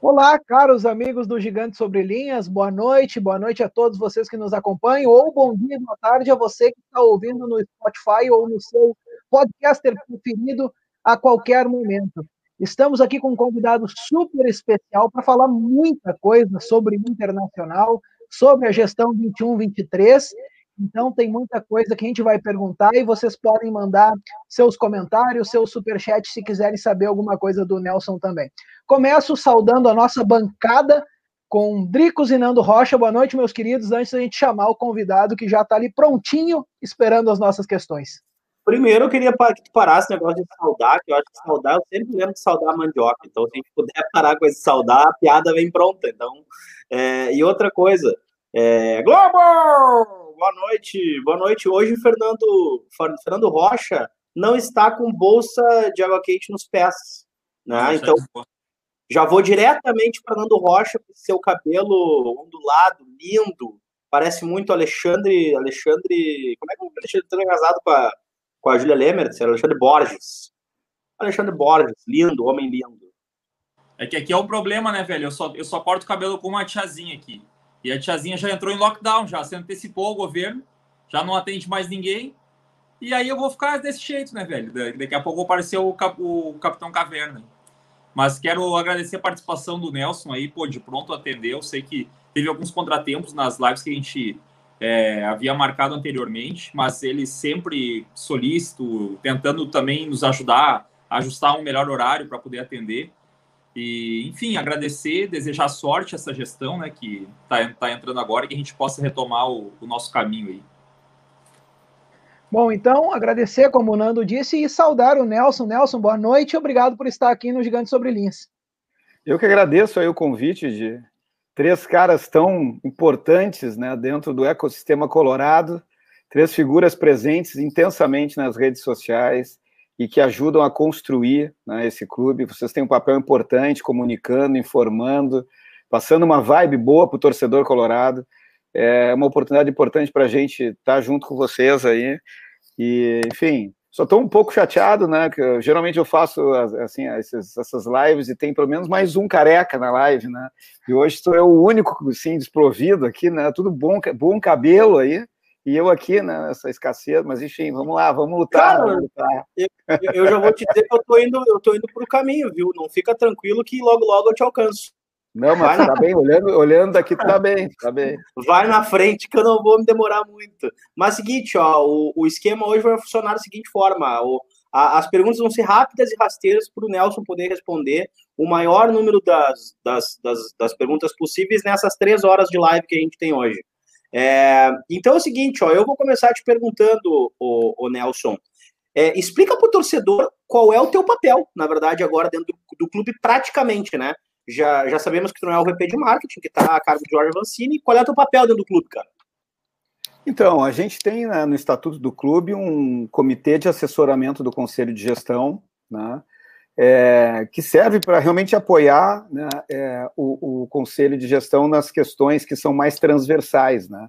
Olá, caros amigos do Gigante Sobre Linhas, boa noite, boa noite a todos vocês que nos acompanham, ou bom dia, boa tarde a você que está ouvindo no Spotify ou no seu podcaster preferido a qualquer momento. Estamos aqui com um convidado super especial para falar muita coisa sobre internacional, sobre a gestão 21-23 então tem muita coisa que a gente vai perguntar e vocês podem mandar seus comentários, seus superchats se quiserem saber alguma coisa do Nelson também. Começo saudando a nossa bancada com Dricos e Nando Rocha. Boa noite, meus queridos. Antes da gente chamar o convidado que já está ali prontinho esperando as nossas questões. Primeiro, eu queria que tu parasse o negócio de saudar, que eu acho que saudar, eu sempre lembro de saudar a mandioca. Então, se a gente puder parar com esse saudar, a piada vem pronta. Então, é... e outra coisa, é... Globo! boa noite. Boa noite. Hoje, Fernando, Fernando Rocha não está com bolsa de água quente nos pés. Né? Então, já vou diretamente para Fernando Rocha, com seu cabelo ondulado, lindo. Parece muito Alexandre. Alexandre. Como é que é o Alexandre está casado com a, com a Julia Lemert? Alexandre Borges. Alexandre Borges, lindo, homem lindo. É que aqui é um problema, né, velho? Eu só, eu só corto o cabelo com uma tiazinha aqui. E a tiazinha já entrou em lockdown, já se antecipou o governo, já não atende mais ninguém. E aí eu vou ficar desse jeito, né, velho? Daqui a pouco apareceu o, Cap, o Capitão Caverna. Mas quero agradecer a participação do Nelson aí, pô, de pronto atendeu. Sei que teve alguns contratempos nas lives que a gente é, havia marcado anteriormente, mas ele sempre solícito, tentando também nos ajudar a ajustar um melhor horário para poder atender. E, enfim, agradecer, desejar sorte a essa gestão né, que está tá entrando agora e que a gente possa retomar o, o nosso caminho aí. Bom, então, agradecer, como o Nando disse, e saudar o Nelson. Nelson, boa noite e obrigado por estar aqui no Gigante Sobre Linhas. Eu que agradeço aí o convite de três caras tão importantes né, dentro do ecossistema colorado, três figuras presentes intensamente nas redes sociais, e que ajudam a construir né, esse clube. Vocês têm um papel importante comunicando, informando, passando uma vibe boa para o torcedor colorado. É uma oportunidade importante para a gente estar tá junto com vocês aí. E, enfim, só estou um pouco chateado, né? Que eu, geralmente eu faço assim essas, essas lives e tem pelo menos mais um careca na live, né? E hoje estou eu o único, sim, desprovido aqui, né? Tudo bom, bom cabelo aí. E eu aqui, né, nessa escassez, mas enfim, vamos lá, vamos lutar. Cara, vamos lutar. Eu, eu, já vou te dizer que eu tô indo, eu tô indo pro caminho, viu? Não fica tranquilo que logo, logo eu te alcanço. Não, mas Vai tá na... bem, olhando, olhando daqui tá bem, tá bem. Vai na frente que eu não vou me demorar muito. Mas seguinte, ó, o, o esquema hoje vai funcionar da seguinte forma: o, a, as perguntas vão ser rápidas e rasteiras para o Nelson poder responder o maior número das, das, das, das perguntas possíveis nessas três horas de live que a gente tem hoje. É, então é o seguinte, ó, eu vou começar te perguntando, o, o Nelson, é, explica para o torcedor qual é o teu papel, na verdade, agora dentro do, do, clube, praticamente, né? Já, já sabemos que tu não é o VP de marketing, que está a cargo de Jorge Vancini. Qual é o teu papel dentro do clube, cara? Então, a gente tem né, no estatuto do clube um comitê de assessoramento do conselho de gestão, né? é, que serve para realmente apoiar né, é, o, o, conselho de gestão nas questões que são mais transversais. Né?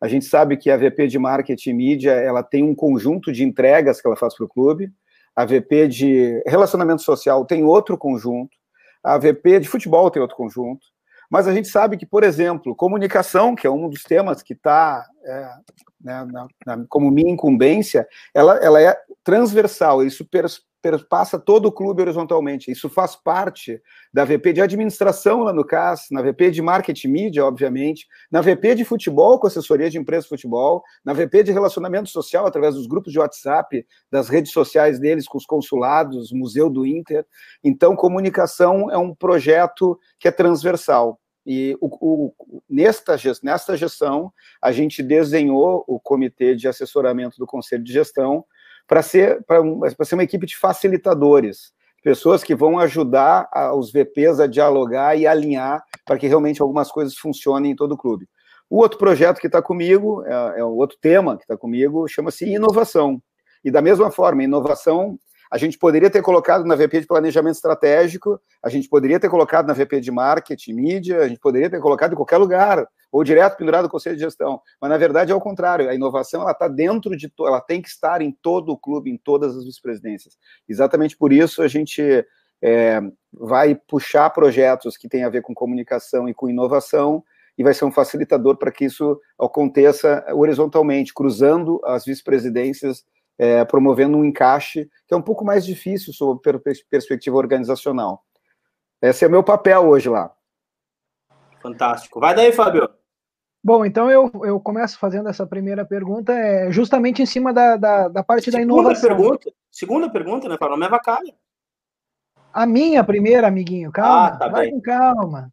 A gente sabe que a VP de Marketing e Mídia ela tem um conjunto de entregas que ela faz para o clube, a VP de Relacionamento Social tem outro conjunto, a VP de Futebol tem outro conjunto, mas a gente sabe que, por exemplo, comunicação, que é um dos temas que está é, né, como minha incumbência, ela, ela é transversal, isso perpassa todo o clube horizontalmente. Isso faz parte da VP de administração lá no CAS, na VP de marketing mídia, obviamente, na VP de futebol com assessoria de empresa de futebol, na VP de relacionamento social através dos grupos de WhatsApp, das redes sociais deles com os consulados, Museu do Inter. Então, comunicação é um projeto que é transversal. E o, o, nesta, nesta gestão, a gente desenhou o comitê de assessoramento do Conselho de Gestão, para ser, ser uma equipe de facilitadores, pessoas que vão ajudar a, os VPs a dialogar e alinhar para que realmente algumas coisas funcionem em todo o clube. O outro projeto que está comigo, é, é outro tema que está comigo, chama-se inovação. E da mesma forma, inovação, A gente poderia ter colocado na VP de Planejamento Estratégico, a gente poderia ter colocado na VP de Marketing, Mídia, a gente poderia ter colocado em qualquer lugar, ou direto pendurado no Conselho de Gestão. Mas, na verdade, é o contrário. A inovação, ela está dentro de... Ela tem que estar em todo o clube, em todas as vice-presidências. Exatamente por isso a gente é, vai puxar projetos que têm a ver com comunicação e com inovação, e vai ser um facilitador para que isso aconteça horizontalmente, cruzando as vice-presidências, é, promovendo um encaixe que é um pouco mais difícil sob perspectiva organizacional. Esse é o meu papel hoje lá. Fantástico. Vai daí, Fábio. Bom, então eu, eu começo fazendo essa primeira pergunta, é justamente em cima da, da, da parte segunda da inovação. Pergunta, segunda pergunta, né, Fábio? Não me avacalha. A minha primeira, amiguinho, calma, ah, tá vai bem. com calma.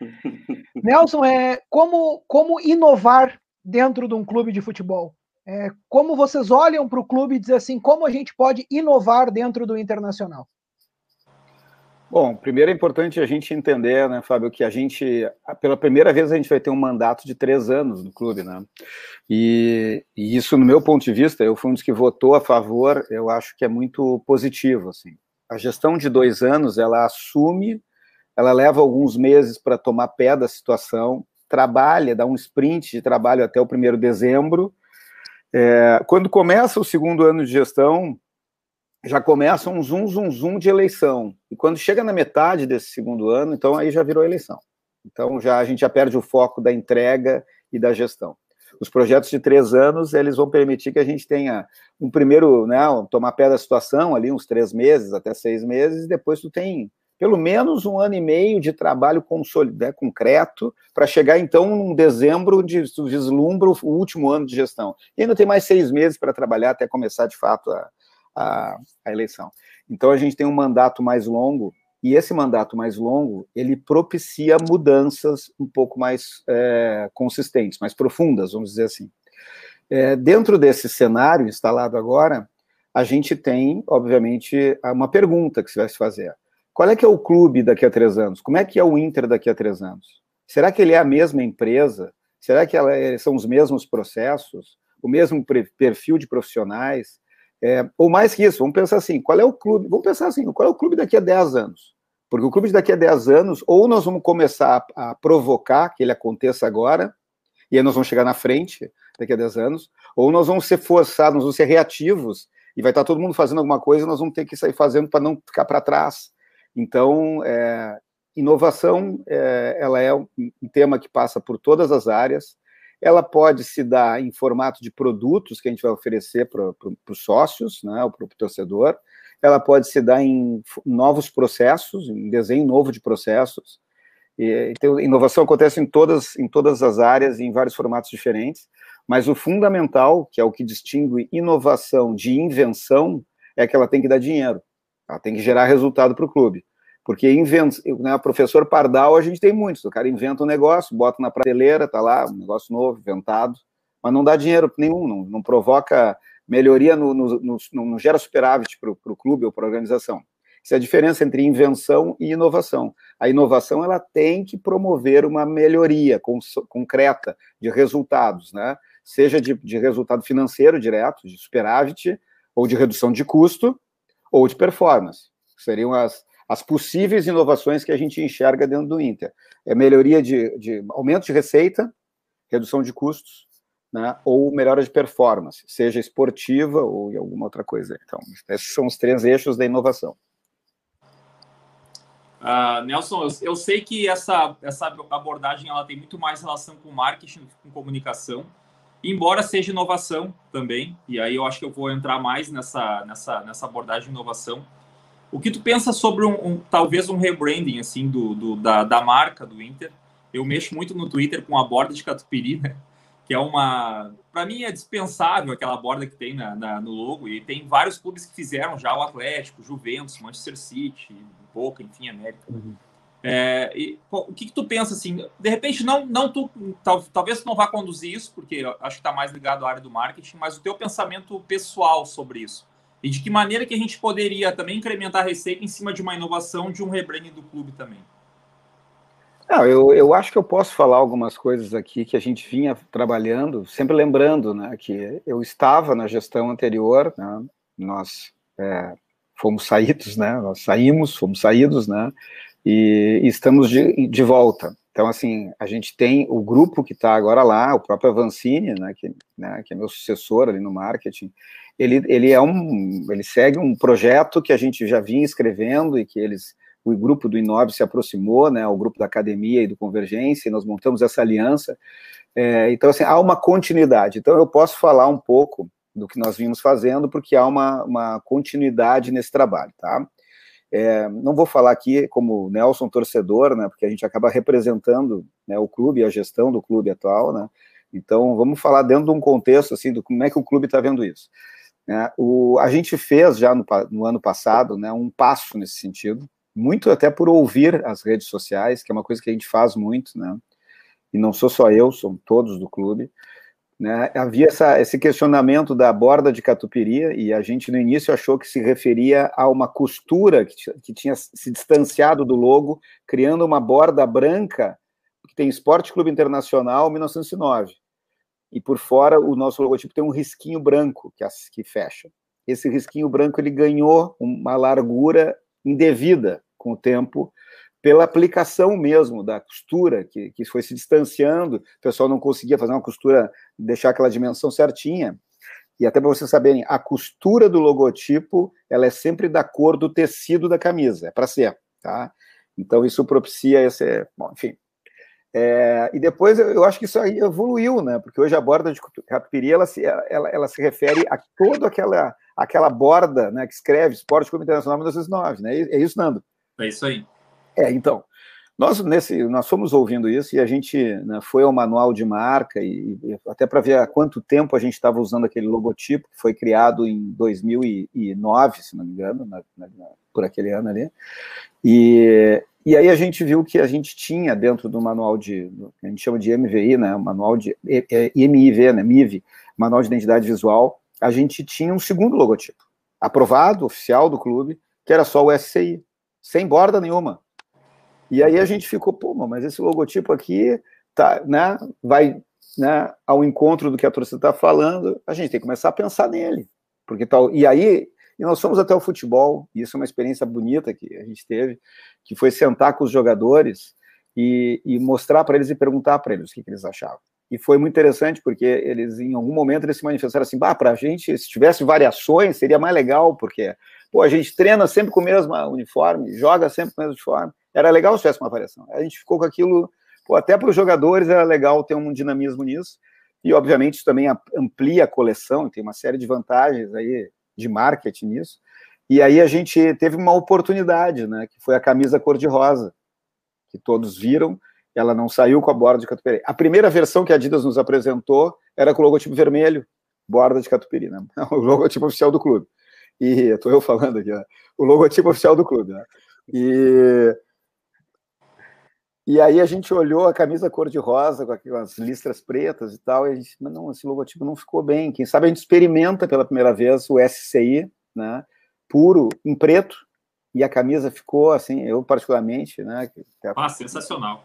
Nelson, é como, como inovar dentro de um clube de futebol? É, como vocês olham para o clube e dizem assim, como a gente pode inovar dentro do internacional? Bom, primeiro é importante a gente entender, né, Fábio, que a gente, pela primeira vez, a gente vai ter um mandato de três anos no clube, né? E, e isso, no meu ponto de vista, eu fui um dos que votou a favor, eu acho que é muito positivo, assim. A gestão de dois anos, ela assume ela leva alguns meses para tomar pé da situação, trabalha, dá um sprint de trabalho até o primeiro de dezembro. É, quando começa o segundo ano de gestão, já começa um zoom, zoom, zoom de eleição. E quando chega na metade desse segundo ano, então aí já virou eleição. Então já a gente já perde o foco da entrega e da gestão. Os projetos de três anos, eles vão permitir que a gente tenha um primeiro, né, tomar pé da situação ali, uns três meses, até seis meses, e depois tu tem pelo menos um ano e meio de trabalho né, concreto para chegar então em dezembro onde vislumbra o último ano de gestão. E ainda tem mais seis meses para trabalhar até começar de fato a, a, a, eleição. Então a gente tem um mandato mais longo e esse mandato mais longo ele propicia mudanças um pouco mais é, consistentes, mais profundas, vamos dizer assim. É, dentro desse cenário instalado agora, a gente tem, obviamente, uma pergunta que se vai se fazer qual é que é o clube daqui a três anos? Como é que é o Inter daqui a três anos? Será que ele é a mesma empresa? Será que ela, é, são os mesmos processos? O mesmo perfil de profissionais? É, ou mais que isso, vamos pensar assim, qual é o clube? Vamos pensar assim, qual é o clube daqui a 10 anos? Porque o clube daqui a 10 anos, ou nós vamos começar a, a provocar que ele aconteça agora, e aí nós vamos chegar na frente daqui a 10 anos, ou nós vamos ser forçados, nós vamos ser reativos, e vai estar todo mundo fazendo alguma coisa, e nós vamos ter que sair fazendo para não ficar para trás. Então, é, inovação, é, ela é um, tema que passa por todas as áreas. Ela pode se dar em formato de produtos que a gente vai oferecer para os sócios, né, para o torcedor. Ela pode se dar em novos processos, em desenho novo de processos. E, então, inovação acontece em todas, em todas as áreas, em vários formatos diferentes. Mas o fundamental, que é o que distingue inovação de invenção, é que ela tem que dar dinheiro. Ela tem que gerar resultado para o clube. Porque inventa, né, professor Pardal, a gente tem muitos. O cara inventa um negócio, bota na prateleira, tá lá, um negócio novo, inventado, mas não dá dinheiro nenhum, não, não provoca melhoria, no, no, no, não gera superávit para o clube ou para a organização. Isso é a diferença entre invenção e inovação. A inovação ela tem que promover uma melhoria concreta de resultados, né? seja de, de resultado financeiro direto, de superávit, ou de redução de custo, ou de performance. Seriam as, as possíveis inovações que a gente enxerga dentro do Inter. É melhoria de, de aumento de receita, redução de custos, né, ou melhora de performance, seja esportiva ou em alguma outra coisa. Então, esses são os três eixos da inovação. Uh, Nelson, eu, eu, sei que essa, essa abordagem ela tem muito mais relação com marketing, com comunicação, embora seja inovação também, e aí eu acho que eu vou entrar mais nessa, nessa, nessa abordagem de inovação. O que tu pensa sobre um, um talvez um rebranding assim do, do, da, da marca do Inter? Eu mexo muito no Twitter com a borda de catupiry, né? que é uma, para mim é dispensável aquela borda que tem na, na, no logo e tem vários clubes que fizeram já o Atlético, Juventus, Manchester City, Boca, enfim, América. Uhum. É, e, o que, que, tu pensa assim? De repente, não, não tu, tal, talvez tu não vá conduzir isso, porque acho que está mais ligado à área do marketing, mas o teu pensamento pessoal sobre isso. E de que maneira que a gente poderia também incrementar a receita em cima de uma inovação de um rebranding do clube também? Não, eu, eu acho que eu posso falar algumas coisas aqui que a gente vinha trabalhando, sempre lembrando né, que eu estava na gestão anterior, né, nós é, fomos saídos, né? Nós saímos, fomos saídos, né? E, estamos de, de volta. Então, assim, a gente tem o grupo que está agora lá, o próprio Avancini, né, que, né, que é meu sucessor ali no marketing, ele, ele é um, ele segue um projeto que a gente já vinha escrevendo e que eles, o grupo do Inove se aproximou, né, o grupo da academia e do Convergência, e nós montamos essa aliança. É, então, assim, há uma continuidade. Então, eu posso falar um pouco do que nós vimos fazendo, porque há uma, uma continuidade nesse trabalho, tá? É, não vou falar aqui como Nelson torcedor, né, porque a gente acaba representando né, o clube, a gestão do clube atual, né, então vamos falar dentro de um contexto assim do como é que o clube está vendo isso. É, o, a gente fez já no, no, ano passado né, um passo nesse sentido, muito até por ouvir as redes sociais, que é uma coisa que a gente faz muito, né, e não sou só eu, são todos do clube, né, havia essa, esse questionamento da borda de catupiry, e a gente no início achou que se referia a uma costura que, que tinha se distanciado do logo, criando uma borda branca, que tem Esporte Clube Internacional 1909. E por fora, o nosso logotipo tem um risquinho branco que, que fecha. Esse risquinho branco ele ganhou uma largura indevida com o tempo, pela aplicação mesmo da costura, que, que foi se distanciando, o pessoal não conseguia fazer uma costura, deixar aquela dimensão certinha. E até para vocês saberem, a costura do logotipo, ela é sempre da cor do tecido da camisa, é para ser, tá? Então isso propicia esse, bom, enfim. É, e depois eu acho que isso aí evoluiu, né? Porque hoje a borda de catupiry ela se, ela, ela se refere a toda aquela aquela borda, né, que escreve Esporte Clube Internacional 1909, né? É isso, Nando? É isso aí. É, então, nós, nesse, nós fomos ouvindo isso e a gente né, foi ao manual de marca e, e até para ver há quanto tempo a gente estava usando aquele logotipo que foi criado em 2009, se não me engano, na, na, por aquele ano ali. E, e aí a gente viu que a gente tinha dentro do manual de, a gente chama de MVI, né, manual de IMIV, né, MIV, manual de identidade visual, a gente tinha um segundo logotipo, aprovado, oficial do clube, que era só o SCI, sem borda nenhuma. E aí a gente ficou, pô, mas esse logotipo aqui tá, né, vai né, ao encontro do que a torcida está falando, a gente tem que começar a pensar nele. Porque tal, e aí, e nós fomos até o futebol, e isso é uma experiência bonita que a gente teve, que foi sentar com os jogadores e, e mostrar para eles e perguntar para eles o que, que eles achavam. E foi muito interessante, porque eles, em algum momento, eles se manifestaram assim, para a gente, se tivesse variações, seria mais legal, porque, pô, a gente treina sempre com o mesmo uniforme, joga sempre com o mesmo uniforme, era legal se tivesse uma variação. A gente ficou com aquilo, pô, até para os jogadores era legal ter um dinamismo nisso, e obviamente isso também amplia a coleção, tem uma série de vantagens aí de marketing nisso. E aí a gente teve uma oportunidade, né, que foi a camisa cor-de-rosa, que todos viram, ela não saiu com a borda de catupiry. A primeira versão que a Adidas nos apresentou era com o logotipo vermelho, borda de catupiry, né? O logotipo oficial do clube. E estou eu falando aqui, né? o logotipo oficial do clube. Né? E e aí a gente olhou a camisa cor-de-rosa, com aquelas listras pretas e tal, e a gente, mas não, esse logotipo não ficou bem. Quem sabe a gente experimenta pela primeira vez o SCI, né, puro, em preto, e a camisa ficou assim, eu particularmente, né. É, ah, sensacional.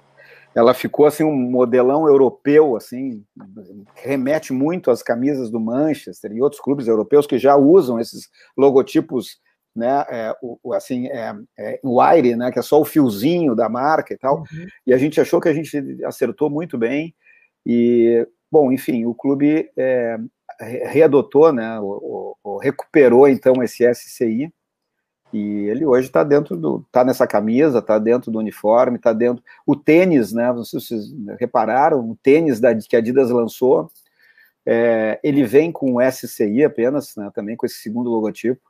Ela ficou assim um modelão europeu, assim, remete muito às camisas do Manchester e outros clubes europeus que já usam esses logotipos né, é, o, assim, é, é, wire, né, que é só o fiozinho da marca e tal, uhum. e a gente achou que a gente acertou muito bem, e, bom, enfim, o clube é, readotou, né, o, o, recuperou, então, esse SCI, e ele hoje está dentro do, está nessa camisa, está dentro do uniforme, está dentro, o tênis, né, vocês repararam, o tênis da, que a Adidas lançou, é, ele vem com o SCI apenas, né, também com esse segundo logotipo,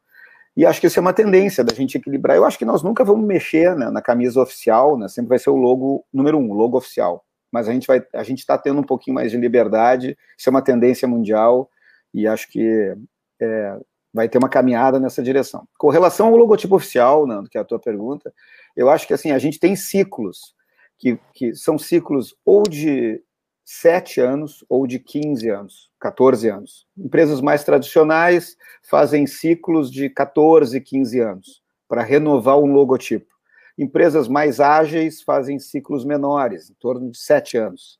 e acho que isso é uma tendência da gente equilibrar. Eu acho que nós nunca vamos mexer né, na camisa oficial, né? Sempre vai ser o logo número um, logo oficial. Mas a gente vai, a gente está tendo um pouquinho mais de liberdade. Isso é uma tendência mundial e acho que é, vai ter uma caminhada nessa direção. Com relação ao logotipo oficial, que é a tua pergunta, eu acho que assim a gente tem ciclos que, que são ciclos ou de 7 anos ou de 15 anos, 14 anos. Empresas mais tradicionais fazem ciclos de 14, 15 anos para renovar um logotipo. Empresas mais ágeis fazem ciclos menores, em torno de 7 anos.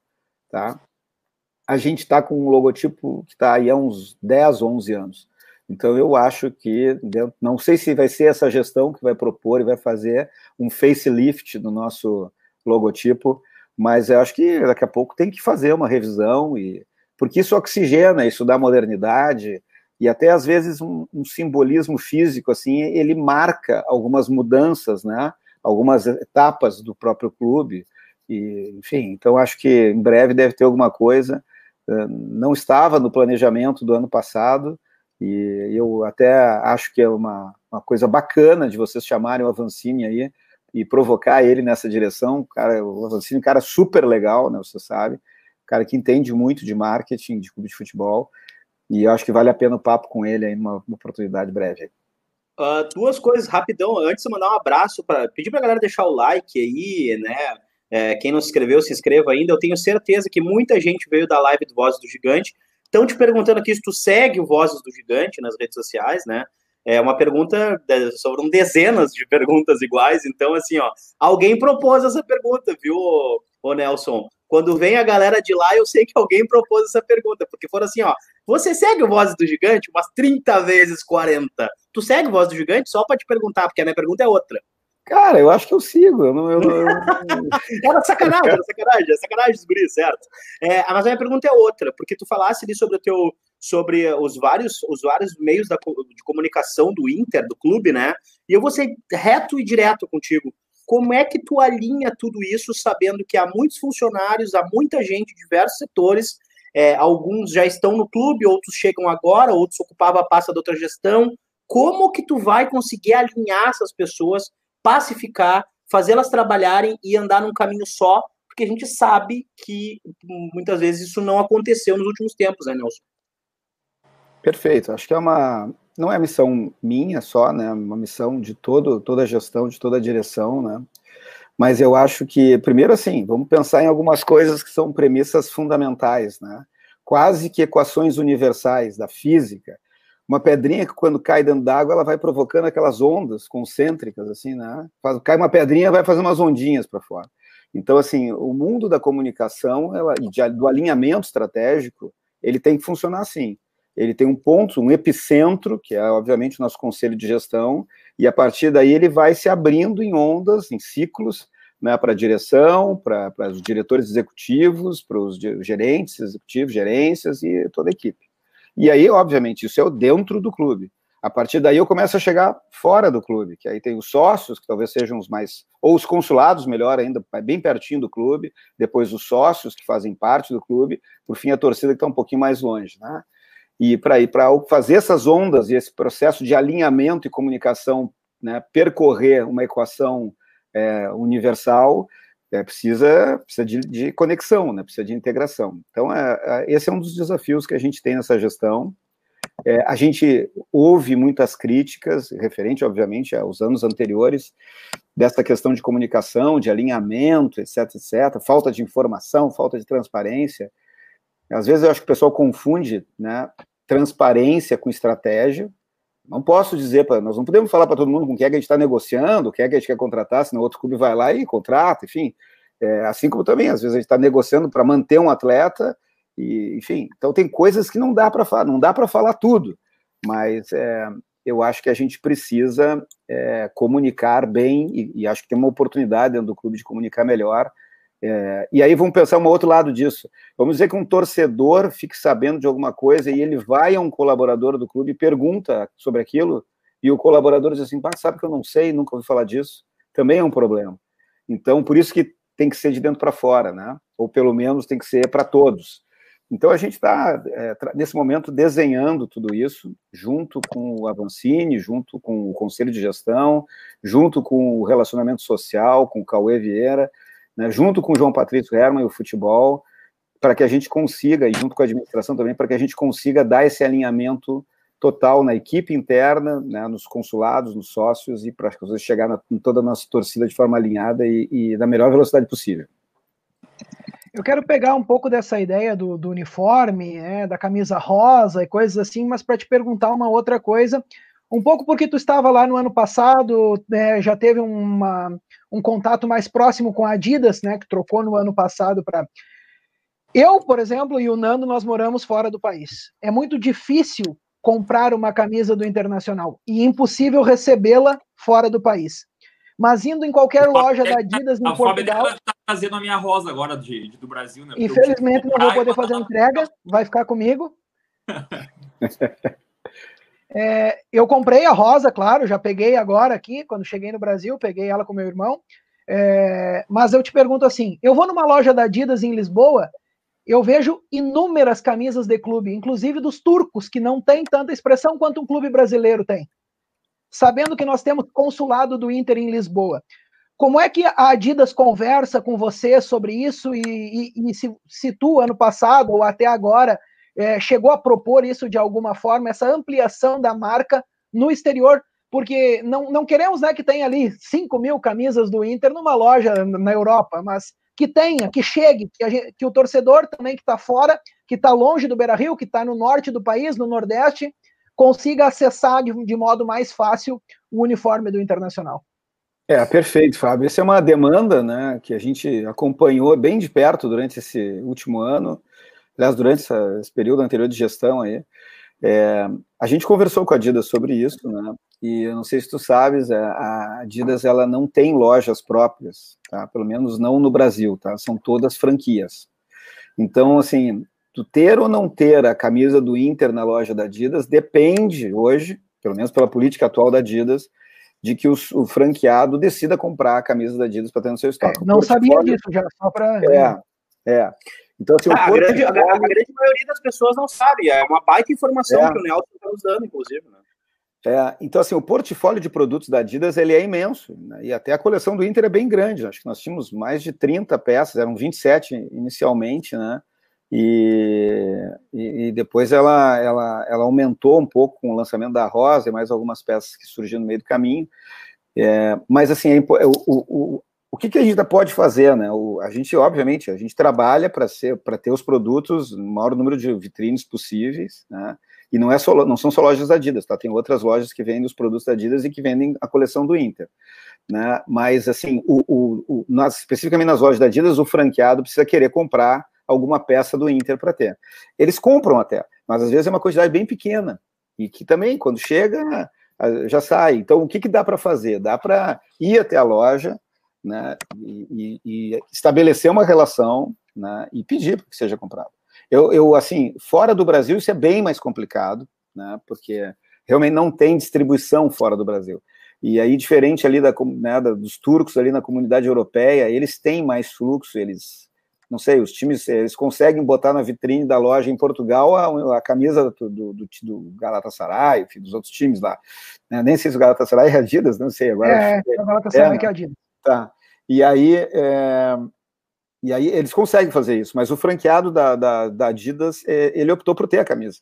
Tá? A gente está com um logotipo que está aí há uns 10, 11 anos. Então, eu acho que, não sei se vai ser essa gestão que vai propor e vai fazer um facelift no nosso logotipo, mas eu acho que daqui a pouco tem que fazer uma revisão, e porque isso oxigena, isso dá modernidade, e até às vezes um, um simbolismo físico, assim, ele marca algumas mudanças, né? algumas etapas do próprio clube, e, enfim, então acho que em breve deve ter alguma coisa, não estava no planejamento do ano passado, e eu até acho que é uma, uma coisa bacana de vocês chamarem o Avancini aí e provocar ele nessa direção. Cara, o Avancini é um cara super legal, né? Você sabe, cara que entende muito de marketing, de clube de futebol. E eu acho que vale a pena o papo com ele aí numa oportunidade breve. Uh, duas coisas rapidão. Antes de mandar um abraço para pedir para a galera deixar o like aí, né? É, quem não se inscreveu, se inscreva ainda. Eu tenho certeza que muita gente veio da live do Vozes do Gigante Estão te perguntando aqui se tu segue o Vozes do Gigante nas redes sociais, né? É uma pergunta, foram dezenas de perguntas iguais, então, assim, ó, alguém propôs essa pergunta, viu, ô Nelson? Quando vem a galera de lá, eu sei que alguém propôs essa pergunta, porque foram assim, ó, você segue o Vozes do Gigante umas 30 vezes 40. Tu segue o Voz do Gigante? Só para te perguntar, porque a minha pergunta é outra. Cara, eu acho que eu sigo. Eu não, eu, eu... era sacanagem, era sacanagem, é sacanagem dos guris, certo? É, mas a minha pergunta é outra, porque tu falasse ali sobre o teu, sobre os vários, os vários meios da, de comunicação do Inter, do clube, né? E eu vou ser reto e direto contigo. Como é que tu alinha tudo isso, sabendo que há muitos funcionários, há muita gente de diversos setores, é, alguns já estão no clube, outros chegam agora, outros ocupavam a pasta da outra gestão. Como que tu vai conseguir alinhar essas pessoas pacificar, fazê-las trabalharem e andar num caminho só, porque a gente sabe que muitas vezes isso não aconteceu nos últimos tempos, né, Nelson? Perfeito. Acho que é uma não é missão minha só, né? Uma missão de todo toda a gestão, de toda a direção, né? Mas eu acho que primeiro assim, vamos pensar em algumas coisas que são premissas fundamentais, né? Quase que equações universais da física uma pedrinha que quando cai dentro d'água ela vai provocando aquelas ondas concêntricas assim, né? Cai uma pedrinha, vai fazer umas ondinhas para fora. Então assim, o mundo da comunicação, ela, de, do alinhamento estratégico, ele tem que funcionar assim. Ele tem um ponto, um epicentro, que é obviamente o nosso conselho de gestão, e a partir daí ele vai se abrindo em ondas, em ciclos, né, para a direção, para os diretores executivos, para os gerentes executivos, gerências e toda a equipe. E aí, obviamente, isso é o dentro do clube. A partir daí eu começo a chegar fora do clube, que aí tem os sócios, que talvez sejam os mais, ou os consulados, melhor ainda, bem pertinho do clube, depois os sócios que fazem parte do clube, por fim a torcida que está um pouquinho mais longe, né? E para fazer essas ondas e esse processo de alinhamento e comunicação, né, percorrer uma equação é, universal, é, precisa, precisa de, de, conexão, né? precisa de integração. Então, é, é, esse é um dos desafios que a gente tem nessa gestão. É, a gente ouve muitas críticas, referente, obviamente, aos anos anteriores, dessa questão de comunicação, de alinhamento, etc, etc, falta de informação, falta de transparência. Às vezes eu acho que o pessoal confunde né, transparência com estratégia, não posso dizer, para nós não podemos falar para todo mundo com quem é que a gente está negociando, quem é que a gente quer contratar, senão outro clube vai lá e contrata, enfim. É, assim como também, às vezes, a gente está negociando para manter um atleta, e, enfim. Então, tem coisas que não dá para falar, não dá para falar tudo, mas é, eu acho que a gente precisa é, comunicar bem, e, e, acho que tem uma oportunidade dentro do clube de comunicar melhor, é, e aí vamos pensar um outro lado disso. Vamos dizer que um torcedor fique sabendo de alguma coisa e ele vai a um colaborador do clube e pergunta sobre aquilo, e o colaborador diz assim, sabe que eu não sei, nunca ouvi falar disso. Também é um problema. Então, por isso que tem que ser de dentro para fora, né? Ou pelo menos tem que ser para todos. Então a gente está, é, nesse momento, desenhando tudo isso, junto com o Avancini, junto com o Conselho de Gestão, junto com o Relacionamento Social, com o Cauê Vieira, né, junto com o João Patrício Herman e o futebol, para que a gente consiga, e junto com a administração também, para que a gente consiga dar esse alinhamento total na equipe interna, né, nos consulados, nos sócios, e para as coisas chegar na, em toda a nossa torcida de forma alinhada e, e da melhor velocidade possível. Eu quero pegar um pouco dessa ideia do, do uniforme, né, da camisa rosa e coisas assim, mas para te perguntar uma outra coisa, um pouco porque tu estava lá no ano passado, né, já teve uma, um contato mais próximo com a Adidas, né, que trocou no ano passado para. Eu, por exemplo, e o Nando, nós moramos fora do país. É muito difícil comprar uma camisa do Internacional e impossível recebê-la fora do país. Mas indo em qualquer loja da Adidas em a Portugal. está trazendo a minha rosa agora de, de do Brasil, né? Infelizmente não vou poder fazer entrega, vai ficar comigo. é, eu comprei a rosa, claro, já peguei agora aqui, quando cheguei no Brasil, peguei ela com meu irmão. É, mas eu te pergunto assim: eu vou numa loja da Adidas em Lisboa, eu vejo inúmeras camisas de clube, inclusive dos turcos, que não tem tanta expressão quanto um clube brasileiro tem sabendo que nós temos consulado do Inter em Lisboa. Como é que a Adidas conversa com você sobre isso e, e, e se, se tu, ano passado ou até agora, é, chegou a propor isso de alguma forma, essa ampliação da marca no exterior? Porque não, não queremos né, que tenha ali 5 mil camisas do Inter numa loja na Europa, mas que tenha, que chegue, que, gente, que o torcedor também que está fora, que está longe do Beira Rio, que está no norte do país, no Nordeste, consiga acessar de, de modo mais fácil o uniforme do Internacional. É, perfeito, Fábio. Essa é uma demanda né, que a gente acompanhou bem de perto durante esse último ano, aliás, durante essa, esse período anterior de gestão aí. É, a gente conversou com a Adidas sobre isso, né? E eu não sei se tu sabes, é, a Adidas ela não tem lojas próprias, tá? Pelo menos não no Brasil, tá? São todas franquias. Então, assim, tu ter ou não ter a camisa do Inter na loja da Adidas depende hoje, pelo menos pela política atual da Adidas, de que o, o franqueado decida comprar a camisa da Adidas para ter no seu estoque. É, não sabia disso, já só para. É, é. Então, assim, ah, a, grande, a, a, grande, maioria das pessoas não sabe, é uma baita informação é. que o Nelson está nos dando, inclusive. Né? É, então, assim, o portfólio de produtos da Adidas ele é imenso, né? e até a coleção do Inter é bem grande. Acho que nós tínhamos mais de 30 peças, eram 27 inicialmente, né? E, e, depois ela, ela, ela aumentou um pouco com o lançamento da Rosa e mais algumas peças que surgiram no meio do caminho. É, mas assim, é, o, o, o que, que a gente pode fazer, né? O, a gente, obviamente, a gente trabalha para ter os produtos no maior número de vitrines possíveis, né? E não é só, não são só lojas da Adidas, tá? Tem outras lojas que vendem os produtos da Adidas e que vendem a coleção do Inter, né? Mas assim, o, o, o nas, especificamente nas lojas da Adidas, o franqueado precisa querer comprar alguma peça do Inter para ter. Eles compram até, mas às vezes é uma quantidade bem pequena e que também, quando chega, já sai. Então, o que, que dá para fazer? Dá para ir até a loja né, e, e, estabelecer uma relação né, e pedir para que seja comprado. Eu, eu, assim, fora do Brasil, isso é bem mais complicado, né, porque realmente não tem distribuição fora do Brasil. E aí, diferente ali da, né, dos turcos ali na comunidade europeia, eles têm mais fluxo, eles não sei, os times eles conseguem botar na vitrine da loja em Portugal a, a camisa do, do, do, Galatasaray, enfim, dos outros times lá. Né? Nem sei se o Galatasaray é Adidas, não sei agora. É, é o Galatasaray é, que é Adidas. Tá. E aí, é, e aí eles conseguem fazer isso, mas o franqueado da, da, da Adidas, é, ele optou por ter a camisa.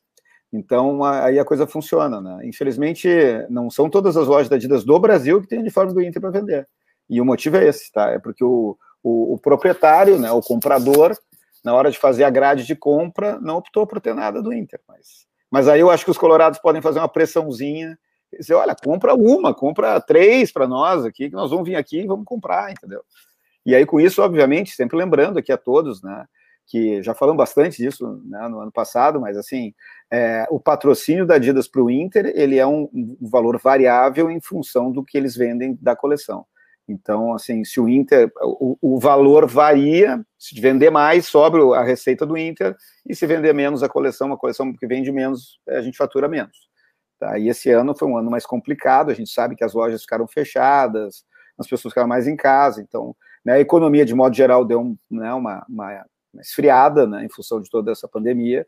Então, aí a coisa funciona, né? Infelizmente, não são todas as lojas da Adidas do Brasil que têm uniforme do Inter para vender. E o motivo é esse, tá? É porque o, o, o, proprietário, né, o comprador, na hora de fazer a grade de compra, não optou por ter nada do Inter. Mas, mas aí eu acho que os colorados podem fazer uma pressãozinha dizer, olha, compra uma, compra três para nós aqui, que nós vamos vir aqui e vamos comprar, entendeu? E aí, com isso, obviamente, sempre lembrando aqui a todos, né, que já falamos bastante disso né, no ano passado, mas assim, é, o patrocínio da Adidas para o Inter, ele é um, um valor variável em função do que eles vendem da coleção. Então, assim, se o Inter, o, o, valor varia, se vender mais, sobra a receita do Inter, e se vender menos a coleção, uma coleção que vende menos, a gente fatura menos. Tá? E esse ano foi um ano mais complicado, a gente sabe que as lojas ficaram fechadas, as pessoas ficaram mais em casa, então né, a economia, de modo geral, deu um, né, uma, uma, uma, esfriada né, em função de toda essa pandemia,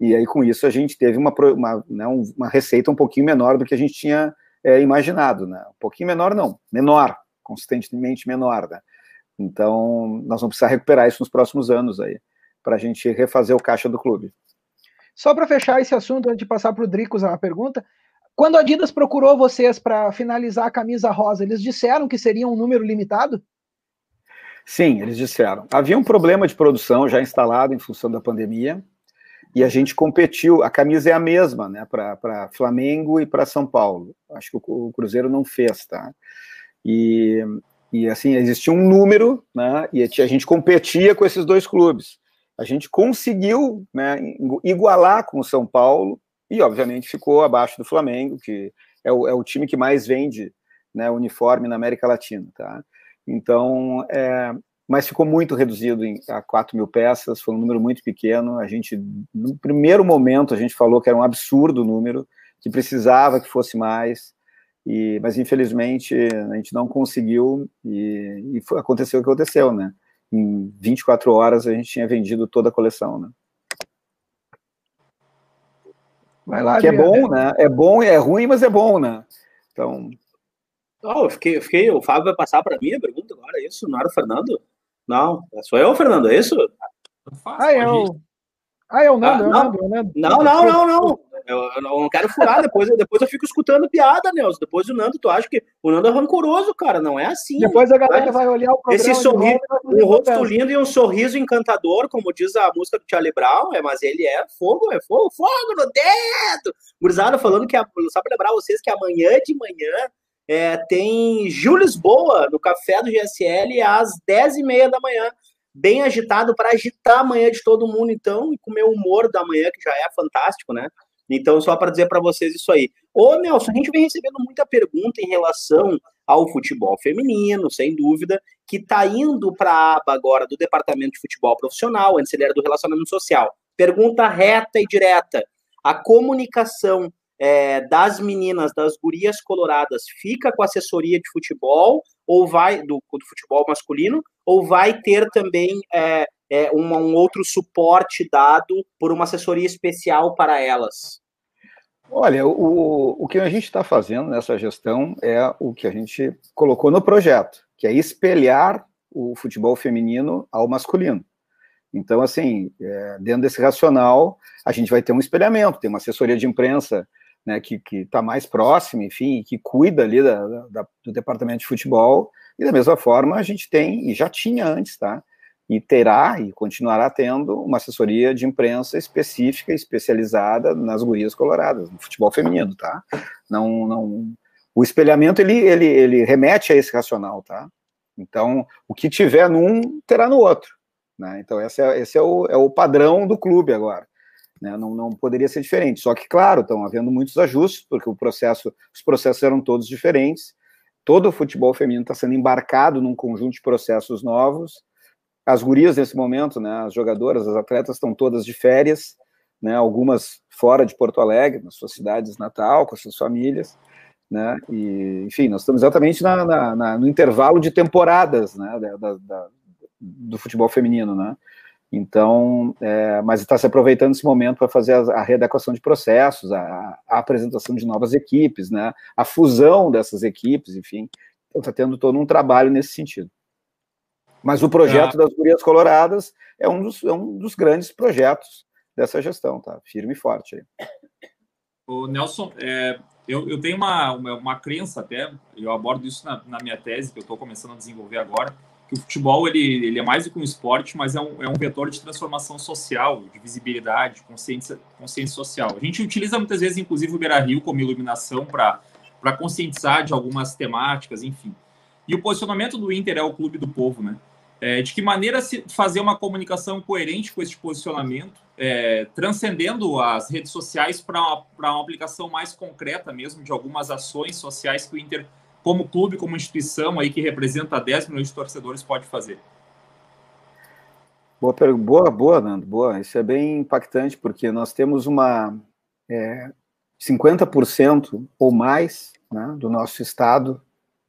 e aí com isso a gente teve uma, uma, né, uma receita um pouquinho menor do que a gente tinha é, imaginado, né? um pouquinho menor não, menor, consistentemente menor, né? Então, nós vamos precisar recuperar isso nos próximos anos aí, para a gente refazer o caixa do clube. Só para fechar esse assunto, antes de passar para o Dricos a pergunta, quando a Adidas procurou vocês para finalizar a camisa rosa, eles disseram que seria um número limitado? Sim, eles disseram. Havia um problema de produção já instalado em função da pandemia, e a gente competiu. A camisa é a mesma, né, para Flamengo e para São Paulo. Acho que o, o Cruzeiro não fez, tá? E, e assim, existia um número, né, e a gente competia com esses dois clubes. A gente conseguiu né, igualar com o São Paulo e obviamente ficou abaixo do Flamengo, que é o, é o time que mais vende né, uniforme na América Latina, tá? Então, é, mas ficou muito reduzido em, a 4 mil peças, foi um número muito pequeno. A gente, no primeiro momento, a gente falou que era um absurdo o número, que precisava que fosse mais, e, mas infelizmente a gente não conseguiu e, e foi, aconteceu o que aconteceu, né? Em 24 horas a gente tinha vendido toda a coleção, né? Vai lá, que é bom, né? É bom, é ruim, mas é bom, né? Então. Oh, eu fiquei, eu fiquei, o Fábio vai passar para mim a pergunta agora, é isso? Não era o Fernando? Não, sou eu, Fernando, é isso? Ah, eu. Ah, é o Nando, ah, é o Nando, é o Nando. Não, não, não, não. Eu, eu, não quero furar, depois, depois eu fico escutando piada, Nelson. Depois o Nando, tu acha que o Nando é rancoroso, cara, não é assim. Depois a galera vai olhar o programa. Esse sorriso, um rosto lindo e um sorriso encantador, como diz a música do Charlie Brown, é, mas ele é fogo, é fogo, fogo no dedo. Gurizada falando que, só para lembrar vocês que amanhã de manhã é, tem Gil Lisboa no café do GSL às 10h30 da manhã bem agitado para agitar a manhã de todo mundo, então, e com o meu humor da manhã, que já é fantástico, né? Então, só para dizer para vocês isso aí. Ô, Nelson, a gente vem recebendo muita pergunta em relação ao futebol feminino, sem dúvida, que está indo para a aba agora do Departamento de Futebol Profissional, antes ele era do Relacionamento Social. Pergunta reta e direta. A comunicação é, das meninas, das gurias coloradas, fica com assessoria de futebol, ou vai, do, do futebol masculino, ou vai ter também é, é, um, um outro suporte dado por uma assessoria especial para elas? Olha, o, o que a gente está fazendo nessa gestão é o que a gente colocou no projeto, que é espelhar o futebol feminino ao masculino. Então, assim, é, dentro desse racional, a gente vai ter um espelhamento, tem uma assessoria de imprensa né, que está mais próxima, enfim, que cuida ali da, da, do departamento de futebol, e da mesma forma a gente tem, e já tinha antes, tá? E terá e continuará tendo uma assessoria de imprensa específica, especializada nas gurias coloradas, no futebol feminino, tá? Não, não, o espelhamento ele, ele, ele remete a esse racional, tá? Então, o que tiver num terá no outro, né? Então esse é, esse é, o, é o padrão do clube agora. Né? Não, não poderia ser diferente. Só que, claro, estão havendo muitos ajustes, porque o processo, os processos eram todos diferentes. Todo o futebol feminino está sendo embarcado num conjunto de processos novos as gurias nesse momento, né, as jogadoras, as atletas estão todas de férias, né, algumas fora de Porto Alegre, nas suas cidades natal, com as suas famílias, né, e, enfim, nós estamos exatamente na, na, na no intervalo de temporadas, né, da, da, do futebol feminino, né, então, é, mas está se aproveitando esse momento para fazer a, a, readequação de processos, a, a, apresentação de novas equipes, né, a fusão dessas equipes, enfim, então está tendo todo um trabalho nesse sentido. Mas o projeto ah. das Gurias Coloradas é um, dos, é um dos grandes projetos dessa gestão, tá? Firme e forte aí. O Nelson, é, eu, eu tenho uma, uma, uma, crença até, eu abordo isso na, na minha tese, que eu estou começando a desenvolver agora, que o futebol ele, ele é mais do que um esporte, mas é um, é um vetor de transformação social, de visibilidade, consciência, consciência social. A gente utiliza muitas vezes, inclusive, o Beira Rio como iluminação para conscientizar de algumas temáticas, enfim. E o posicionamento do Inter é o clube do povo, né? É, de que maneira se fazer uma comunicação coerente com esse posicionamento, é, transcendendo as redes sociais para uma, uma aplicação mais concreta mesmo de algumas ações sociais que o Inter, como clube, como instituição aí que representa 10 milhões de torcedores, pode fazer? Boa, boa, boa, Nando, boa. Isso é bem impactante, porque nós temos uma é, 50% ou mais né, do nosso estado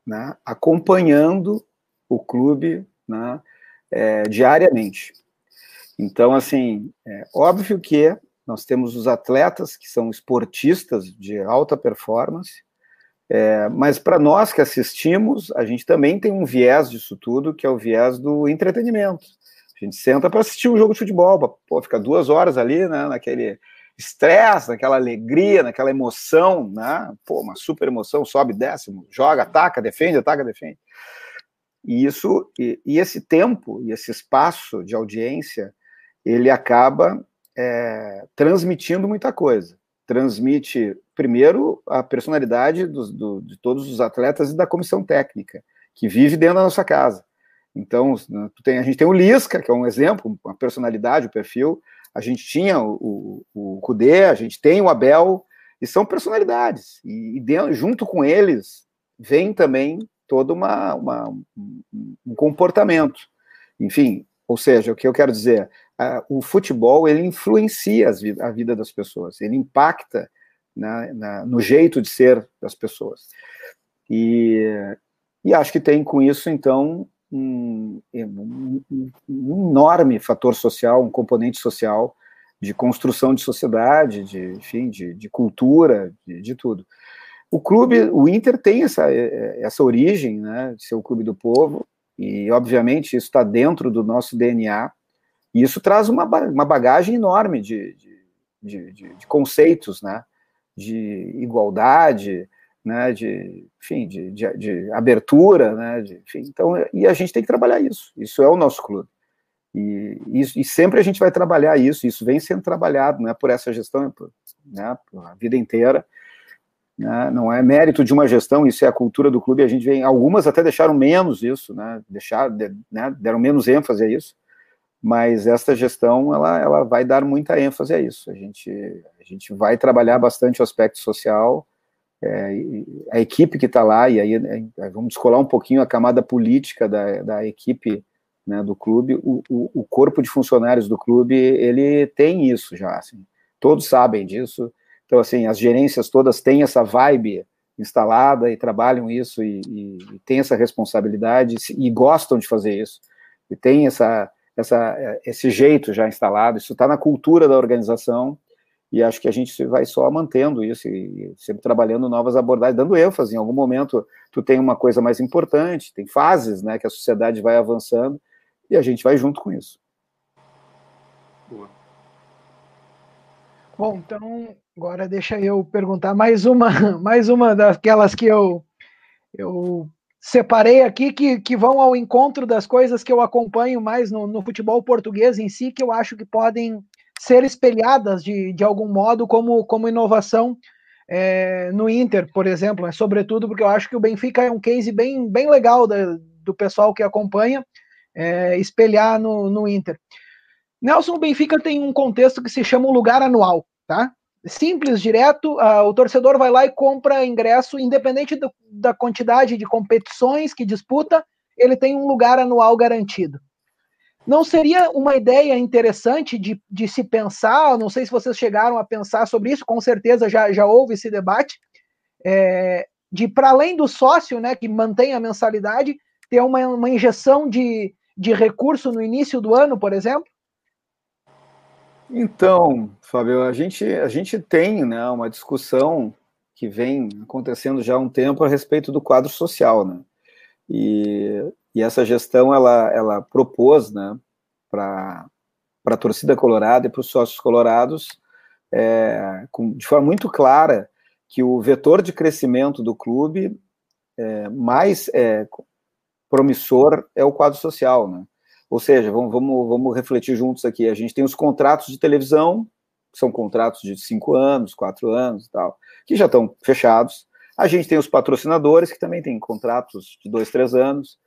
né, acompanhando o clube né, é, diariamente. Então, assim, é óbvio que nós temos os atletas que são esportistas de alta performance, é, mas para nós que assistimos, a gente também tem um viés disso tudo, que é o viés do entretenimento. A gente senta para assistir um jogo de futebol, para pô, ficar duas horas ali, né, naquele estresse, naquela alegria, naquela emoção, né? Pô, uma super emoção, sobe, desce, joga, ataca, defende, ataca, defende. E isso e, e, esse tempo e esse espaço de audiência ele acaba é, transmitindo muita coisa. Transmite primeiro a personalidade do, do, de todos os atletas e da comissão técnica que vive dentro da nossa casa. Então, né, tem, a gente tem o Lisca, que é um exemplo, uma personalidade, o um perfil. A gente tinha o, o, o Kudê, a gente tem o Abel, e são personalidades. E, e dentro, junto com eles vem também todo uma, uma, um comportamento. Enfim, ou seja, o que eu quero dizer, o futebol ele influencia a vida das pessoas, ele impacta na, na, no jeito de ser das pessoas. E, e acho que tem com isso, então, um, um, um, enorme fator social, um componente social de construção de sociedade, de, enfim, de, de cultura, de, de, tudo. O clube, o Inter tem essa, essa origem, né, de ser o clube do povo, e obviamente isso está dentro do nosso DNA, e isso traz uma, uma bagagem enorme de, de, de, de conceitos, né, de igualdade, né, de, enfim, de, de, de abertura, né, de, enfim, então, e a gente tem que trabalhar isso, isso é o nosso clube, e, e, e sempre a gente vai trabalhar isso, isso vem sendo trabalhado, né, por essa gestão, por, né, por a vida inteira, né, não é mérito de uma gestão, isso é a cultura do clube, a gente vem, algumas até deixaram menos isso, né, deixaram, né, deram menos ênfase a isso, mas esta gestão, ela, ela vai dar muita ênfase a isso, a gente, a gente vai trabalhar bastante o aspecto social, é, a equipe que está lá, e aí é, vamos descolar um pouquinho a camada política da, da equipe né, do clube, o, o, o, corpo de funcionários do clube, ele tem isso já, assim, todos sabem disso, então, assim, as gerências todas têm essa vibe instalada e trabalham isso e, e, e têm essa responsabilidade e gostam de fazer isso, e tem essa, essa, esse jeito já instalado, isso está na cultura da organização, e acho que a gente vai só mantendo isso e sempre trabalhando novas abordagens, dando ênfase. Em algum momento, tu tem uma coisa mais importante, tem fases, né, que a sociedade vai avançando e a gente vai junto com isso. Boa. Bom, então agora deixa eu perguntar mais uma, mais uma daquelas que eu eu separei aqui que, que vão ao encontro das coisas que eu acompanho mais no, no futebol português em si, que eu acho que podem ser espelhadas de, de algum modo como, como inovação é, no Inter, por exemplo, né? sobretudo porque eu acho que o Benfica é um case bem, bem legal da, do pessoal que acompanha, é, espelhar no, no Inter. Nelson, o Benfica tem um contexto que se chama um lugar anual, tá? Simples, direto, uh, o torcedor vai lá e compra ingresso, independente do, da quantidade de competições que disputa, ele tem um lugar anual garantido. Não seria uma ideia interessante de, de se pensar? Não sei se vocês chegaram a pensar sobre isso, com certeza já, já houve esse debate. É, de para além do sócio, né, que mantém a mensalidade, ter uma, uma injeção de, de recurso no início do ano, por exemplo? Então, Fábio, a gente, a gente tem né, uma discussão que vem acontecendo já há um tempo a respeito do quadro social, né? E e essa gestão ela, ela propôs né, para a torcida colorada e para os sócios colorados, é, com, de forma muito clara, que o vetor de crescimento do clube é, mais é, promissor é o quadro social. Né? Ou seja, vamos, vamos, vamos refletir juntos aqui. A gente tem os contratos de televisão, que são contratos de cinco anos, quatro anos e tal, que já estão fechados. A gente tem os patrocinadores, que também têm contratos de dois, três anos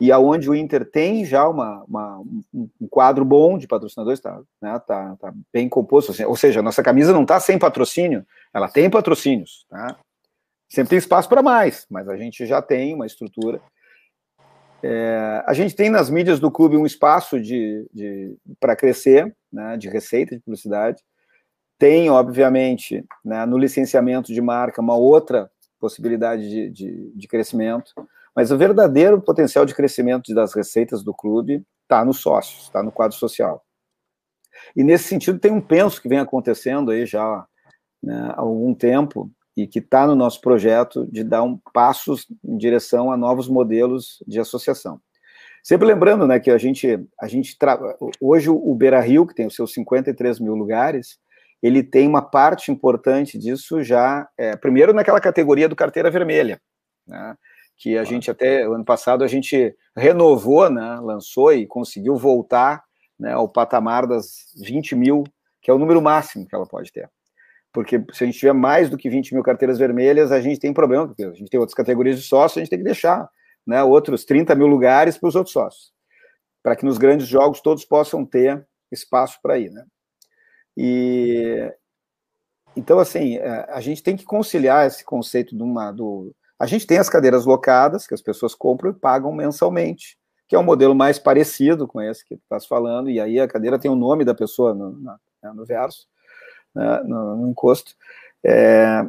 e aonde o Inter tem já uma, uma um, quadro bom de patrocinadores, está né, tá, tá bem composto, assim, ou seja, a nossa camisa não está sem patrocínio, ela tem patrocínios, tá? Sempre tem espaço para mais, mas a gente já tem uma estrutura. É, a gente tem nas mídias do clube um espaço de, de para crescer, né, de receita, de publicidade. Tem, obviamente, né, no licenciamento de marca, uma outra possibilidade de, de, de crescimento. Mas o verdadeiro potencial de crescimento das receitas do clube está nos sócios, está no quadro social. E nesse sentido tem um penso que vem acontecendo aí já né, há algum tempo e que está no nosso projeto de dar um passos em direção a novos modelos de associação. Sempre lembrando, né, que a gente, a gente tra... hoje o Beira Rio, que tem os seus 53 mil lugares, ele tem uma parte importante disso já, é, primeiro naquela categoria do carteira vermelha, né? que a gente até ano passado a gente renovou, né, lançou e conseguiu voltar né, ao patamar das 20 mil, que é o número máximo que ela pode ter. Porque se a gente tiver mais do que 20 mil carteiras vermelhas, a gente tem problema, porque a gente tem outras categorias de sócios, a gente tem que deixar né, outros 30 mil lugares para os outros sócios, para que nos grandes jogos todos possam ter espaço para ir. Né? E então, assim, é, a gente tem que conciliar esse conceito de uma. Do, a gente tem as cadeiras locadas, que as pessoas compram e pagam mensalmente, que é um modelo mais parecido com esse que tu estás falando, e aí a cadeira tem o nome da pessoa no, na, né, no verso, né, no, no, encosto. É,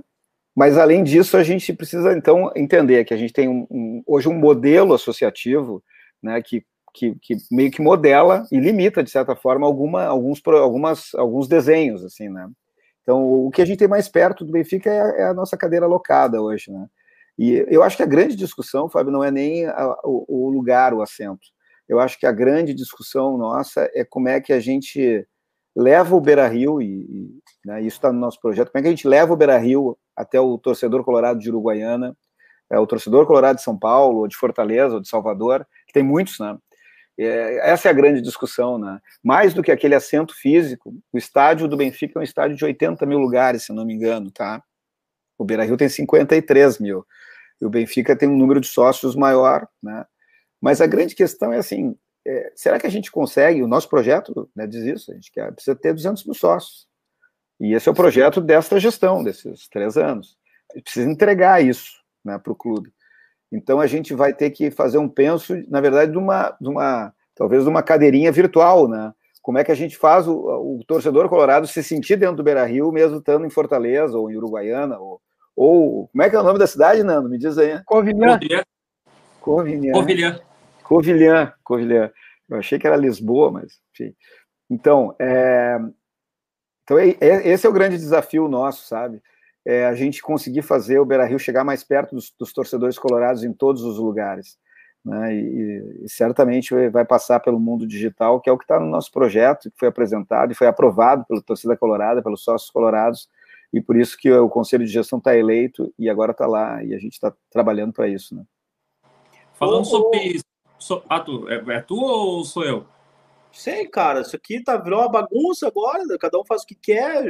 mas, além disso, a gente precisa, então, entender que a gente tem um, um, hoje um modelo associativo né, que que, que, meio que modela e limita, de certa forma, alguma, alguns, algumas, alguns desenhos, assim, né? Então, o que a gente tem mais perto do Benfica é, é a nossa cadeira alocada hoje, né? E eu acho que a grande discussão, Fábio, não é nem a, o, o, lugar, o assento. Eu acho que a grande discussão nossa é como é que a gente leva o Beira-Rio, e, e né, isso está no nosso projeto, como é que a gente leva o Beira-Rio até o torcedor colorado de Uruguaiana, é, o torcedor colorado de São Paulo, ou de Fortaleza, ou de Salvador, que tem muitos, né? É, essa é a grande discussão, né? Mais do que aquele assento físico, o estádio do Benfica é um estádio de 80 mil lugares, se não me engano, tá? O Beira Rio tem 53 mil. E o Benfica tem um número de sócios maior, né? Mas a grande questão é assim: é, será que a gente consegue? O nosso projeto né, diz isso, a gente quer, precisa ter 200 mil sócios. E esse é o projeto desta gestão, desses três anos. A gente precisa entregar isso né, para o clube. Então a gente vai ter que fazer um penso, na verdade, de uma, de uma talvez de uma cadeirinha virtual, né? Como é que a gente faz o, o torcedor colorado se sentir dentro do Beira Rio, mesmo estando em Fortaleza ou em Uruguaiana, ou, ou como é que é o nome da cidade, Nando? Me diz aí. Covilhã. Covilhã. Covilhã. Covilhã. Covilhã. Eu achei que era Lisboa, mas enfim. Então, é... então é, é, esse é o grande desafio nosso, sabe? é, a gente conseguir fazer o Beira Rio chegar mais perto dos, dos torcedores colorados em todos os lugares. Né? E, e, certamente vai passar pelo mundo digital, que é o que está no nosso projeto, que foi apresentado e foi aprovado pela torcida colorada, pelos sócios colorados, e por isso que o conselho de gestão está eleito e agora está lá, e a gente está trabalhando para isso. Né? Falando sobre isso, so, ah, tu, é, é, tu ou sou eu? Sei, cara, isso aqui tá, virou uma bagunça agora, cada um faz o que quer,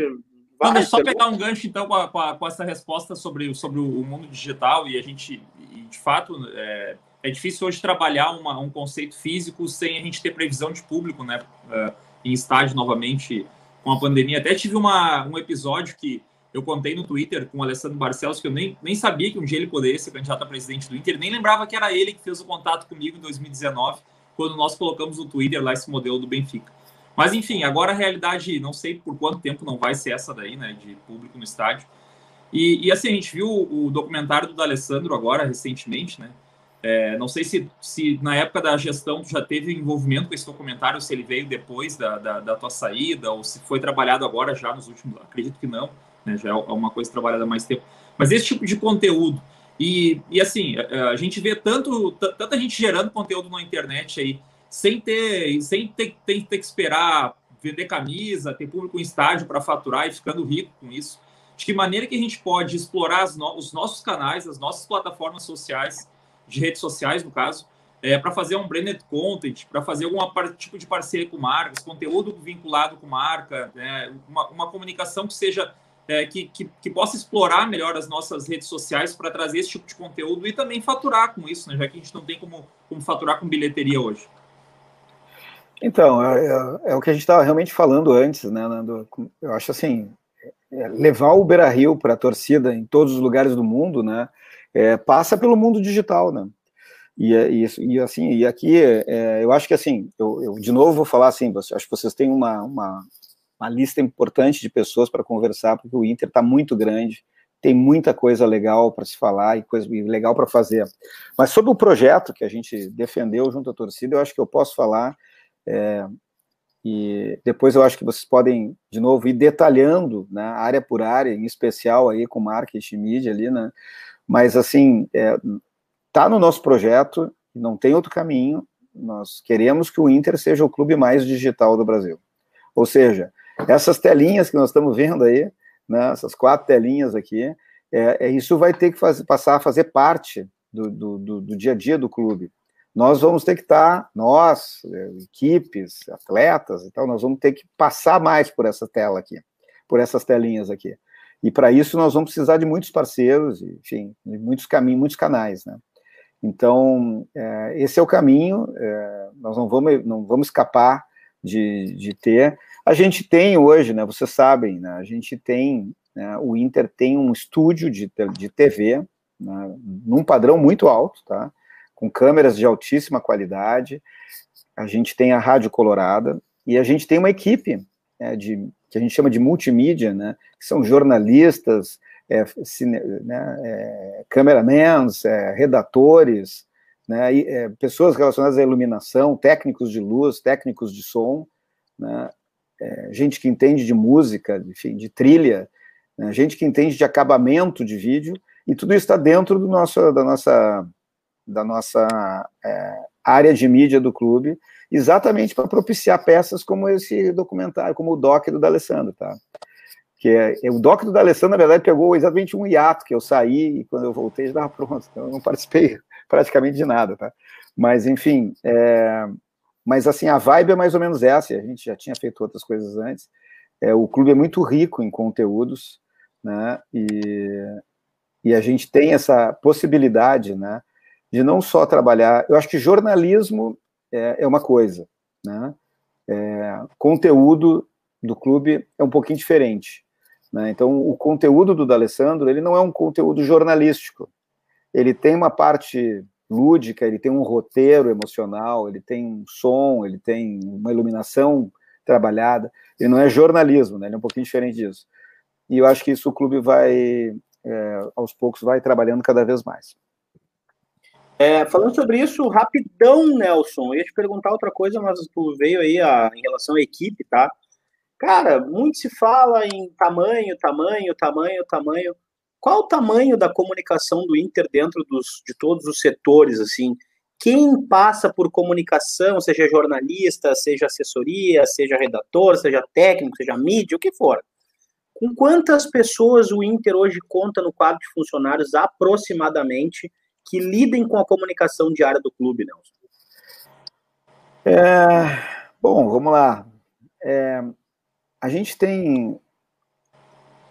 não, deixa só pegar um gancho, então, com, a, com, essa resposta sobre, sobre o mundo digital, e a gente, de fato, é, é difícil hoje trabalhar uma, um conceito físico sem a gente ter previsão de público, né? É, em estádio novamente com a pandemia. Até tive uma, um episódio que eu contei no Twitter com o Alessandro Barcelos, que eu nem, nem sabia que um dia ele poderia ser candidato a presidente do Inter, nem lembrava que era ele que fez o contato comigo em 2019, quando nós colocamos no Twitter lá esse modelo do Benfica. Mas enfim, agora a realidade, não sei por quanto tempo não vai ser essa daí, né, de público no estádio. E, e assim, a gente viu o documentário do D'Alessandro agora, recentemente, né? É, não sei se, se na época da gestão já teve envolvimento com esse documentário, se ele veio depois da, da, da tua saída, ou se foi trabalhado agora já nos últimos. Acredito que não, né? Já é uma coisa trabalhada há mais tempo. Mas esse tipo de conteúdo. E, e assim, a, a gente vê tanto, tanta gente gerando conteúdo na internet aí sem ter, sem ter, ter, ter que esperar vender camisa, ter público em estádio para faturar e ficando rico com isso. De que maneira que a gente pode explorar no, os nossos canais, as nossas plataformas sociais, de redes sociais, no caso, é, para fazer um branded content, para fazer algum tipo de parceria com marcas, conteúdo vinculado com marca, né, uma, uma comunicação que seja é, que, que, que, possa explorar melhor as nossas redes sociais para trazer esse tipo de conteúdo e também faturar com isso, né, já que a gente não tem como, como faturar com bilheteria hoje. Então, é, é, é o que a gente estava realmente falando antes, né, Nando? Eu acho assim, é, levar o Beira Rio para a torcida em todos os lugares do mundo, né, é, passa pelo mundo digital, né? E, é, e, e assim, e aqui, eu acho que assim, eu, eu, de novo vou falar assim, acho que vocês têm uma, uma, uma lista importante de pessoas para conversar, porque o Inter está muito grande, tem muita coisa legal para se falar e coisa legal para fazer. Mas sobre o projeto que a gente defendeu junto à torcida, eu acho que eu posso falar é, e depois eu acho que vocês podem, de novo, ir detalhando, né, área por área, em especial aí com marketing e mídia ali, né, mas assim, é, tá no nosso projeto, não tem outro caminho, nós queremos que o Inter seja o clube mais digital do Brasil. Ou seja, essas telinhas que nós estamos vendo aí, né, essas quatro telinhas aqui, é, é isso vai ter que fazer, passar a fazer parte do, do, do, do dia a dia do clube nós vamos ter que estar, nós, equipes, atletas, então, nós vamos ter que passar mais por essa tela aqui, por essas telinhas aqui. E para isso nós vamos precisar de muitos parceiros, enfim, de muitos caminhos, muitos canais, né? Então, é, esse é o caminho, é, nós não vamos, não vamos escapar de, de ter, A gente tem hoje, né, vocês sabem, né, a gente tem, né, o Inter tem um estúdio de, de TV, né, num padrão muito alto, tá? Com câmeras de altíssima qualidade. A gente tem a Rádio Colorada e a gente tem uma equipe né, de, que a gente chama de multimídia, né, que são jornalistas, é, cine, né, é, cameramans, é, redatores, né, e, é, pessoas relacionadas à iluminação, técnicos de luz, técnicos de som, né, é, gente que entende de música, enfim, de trilha, né, gente que entende de acabamento de vídeo, e tudo isso está dentro do nosso, da nossa, da nossa é, área de mídia do clube, exatamente para propiciar peças como esse documentário, como o doc do D'Alessandro, tá? Que é, é, o doc do D'Alessandro, na verdade, pegou exatamente um hiato que eu saí e quando eu voltei já estava pronto, então eu não participei praticamente de nada, tá? Mas, enfim, é, mas assim, a vibe é mais ou menos essa, a gente já tinha feito outras coisas antes, é, o clube é muito rico em conteúdos, né, e, e a gente tem essa possibilidade, né, de não só trabalhar, eu acho que jornalismo é, é uma coisa, né, é, conteúdo do clube é um pouquinho diferente, né, então o conteúdo do D'Alessandro, ele não é um conteúdo jornalístico, ele tem uma parte lúdica, ele tem um roteiro emocional, ele tem um som, ele tem uma iluminação trabalhada. Ele não é jornalismo, né? Ele é um pouquinho diferente disso. E eu acho que isso o clube vai, é, aos poucos, vai trabalhando cada vez mais. É, falando sobre isso, rapidão, Nelson, eu ia te perguntar outra coisa, mas tu veio aí a, em relação à equipe, tá? Cara, muito se fala em tamanho, tamanho, tamanho, tamanho. Qual o tamanho da comunicação do Inter dentro dos, de todos os setores, assim? Quem passa por comunicação, seja jornalista, seja assessoria, seja redator, seja técnico, seja mídia, o que for. Com quantas pessoas o Inter hoje conta no quadro de funcionários aproximadamente que lidem com a comunicação diária do clube, Nelson? É, bom, vamos lá. É, a gente tem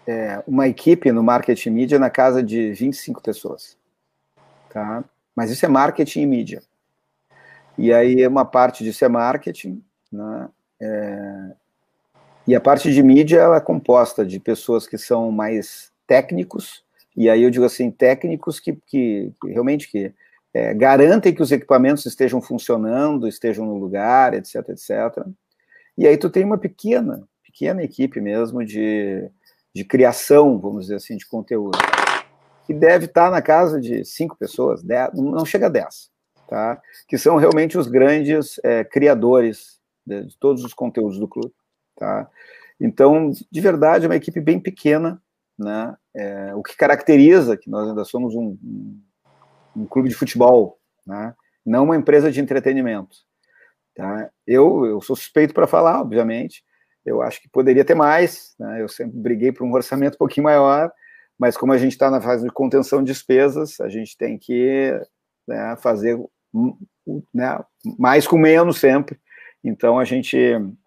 é, uma equipe no marketing mídia na casa de 25 pessoas. Tá? Mas isso é marketing e mídia. E aí uma parte disso é marketing, né? É, e a parte de mídia ela é composta de pessoas que são mais técnicos, e aí eu digo assim, técnicos que, que, que realmente que é, garantem que os equipamentos estejam funcionando, estejam no lugar, etc, etc. E aí tu tem uma pequena, pequena equipe mesmo de de criação, vamos dizer assim, de conteúdo, que deve estar na casa de cinco pessoas, dez, não chega a dez, tá? que são realmente os grandes é, criadores de, de, todos os conteúdos do clube. Tá? Então, de verdade, é uma equipe bem pequena, né? É, o que caracteriza que nós ainda somos um, um, um clube de futebol, né? não uma empresa de entretenimento. Tá? Eu, eu sou suspeito para falar, obviamente, eu acho que poderia ter mais, né? eu sempre briguei por um orçamento um pouquinho maior, mas como a gente está na fase de contenção de despesas, a gente tem que né, fazer né, mais com menos sempre. Então a gente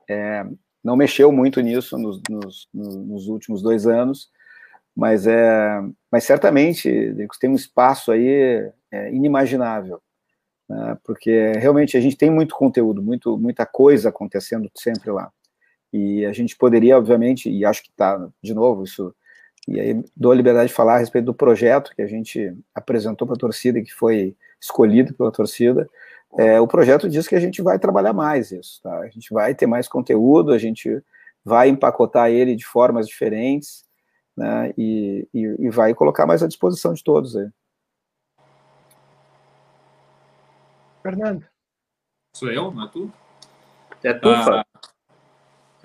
é, não mexeu muito nisso nos, nos, nos, últimos dois anos, mas é, mas certamente tem um espaço aí é, inimaginável, né, porque realmente a gente tem muito conteúdo, muito, muita coisa acontecendo sempre lá. E a gente poderia, obviamente, e acho que está, de novo, isso. E aí dou a liberdade de falar a respeito do projeto que a gente apresentou para a torcida, que foi escolhido pela torcida. É, o projeto diz que a gente vai trabalhar mais isso, tá? A gente vai ter mais conteúdo, a gente vai empacotar ele de formas diferentes, né? E, e, e vai colocar mais à disposição de todos aí. Fernando. Sou eu, não é tu? É tu, ah,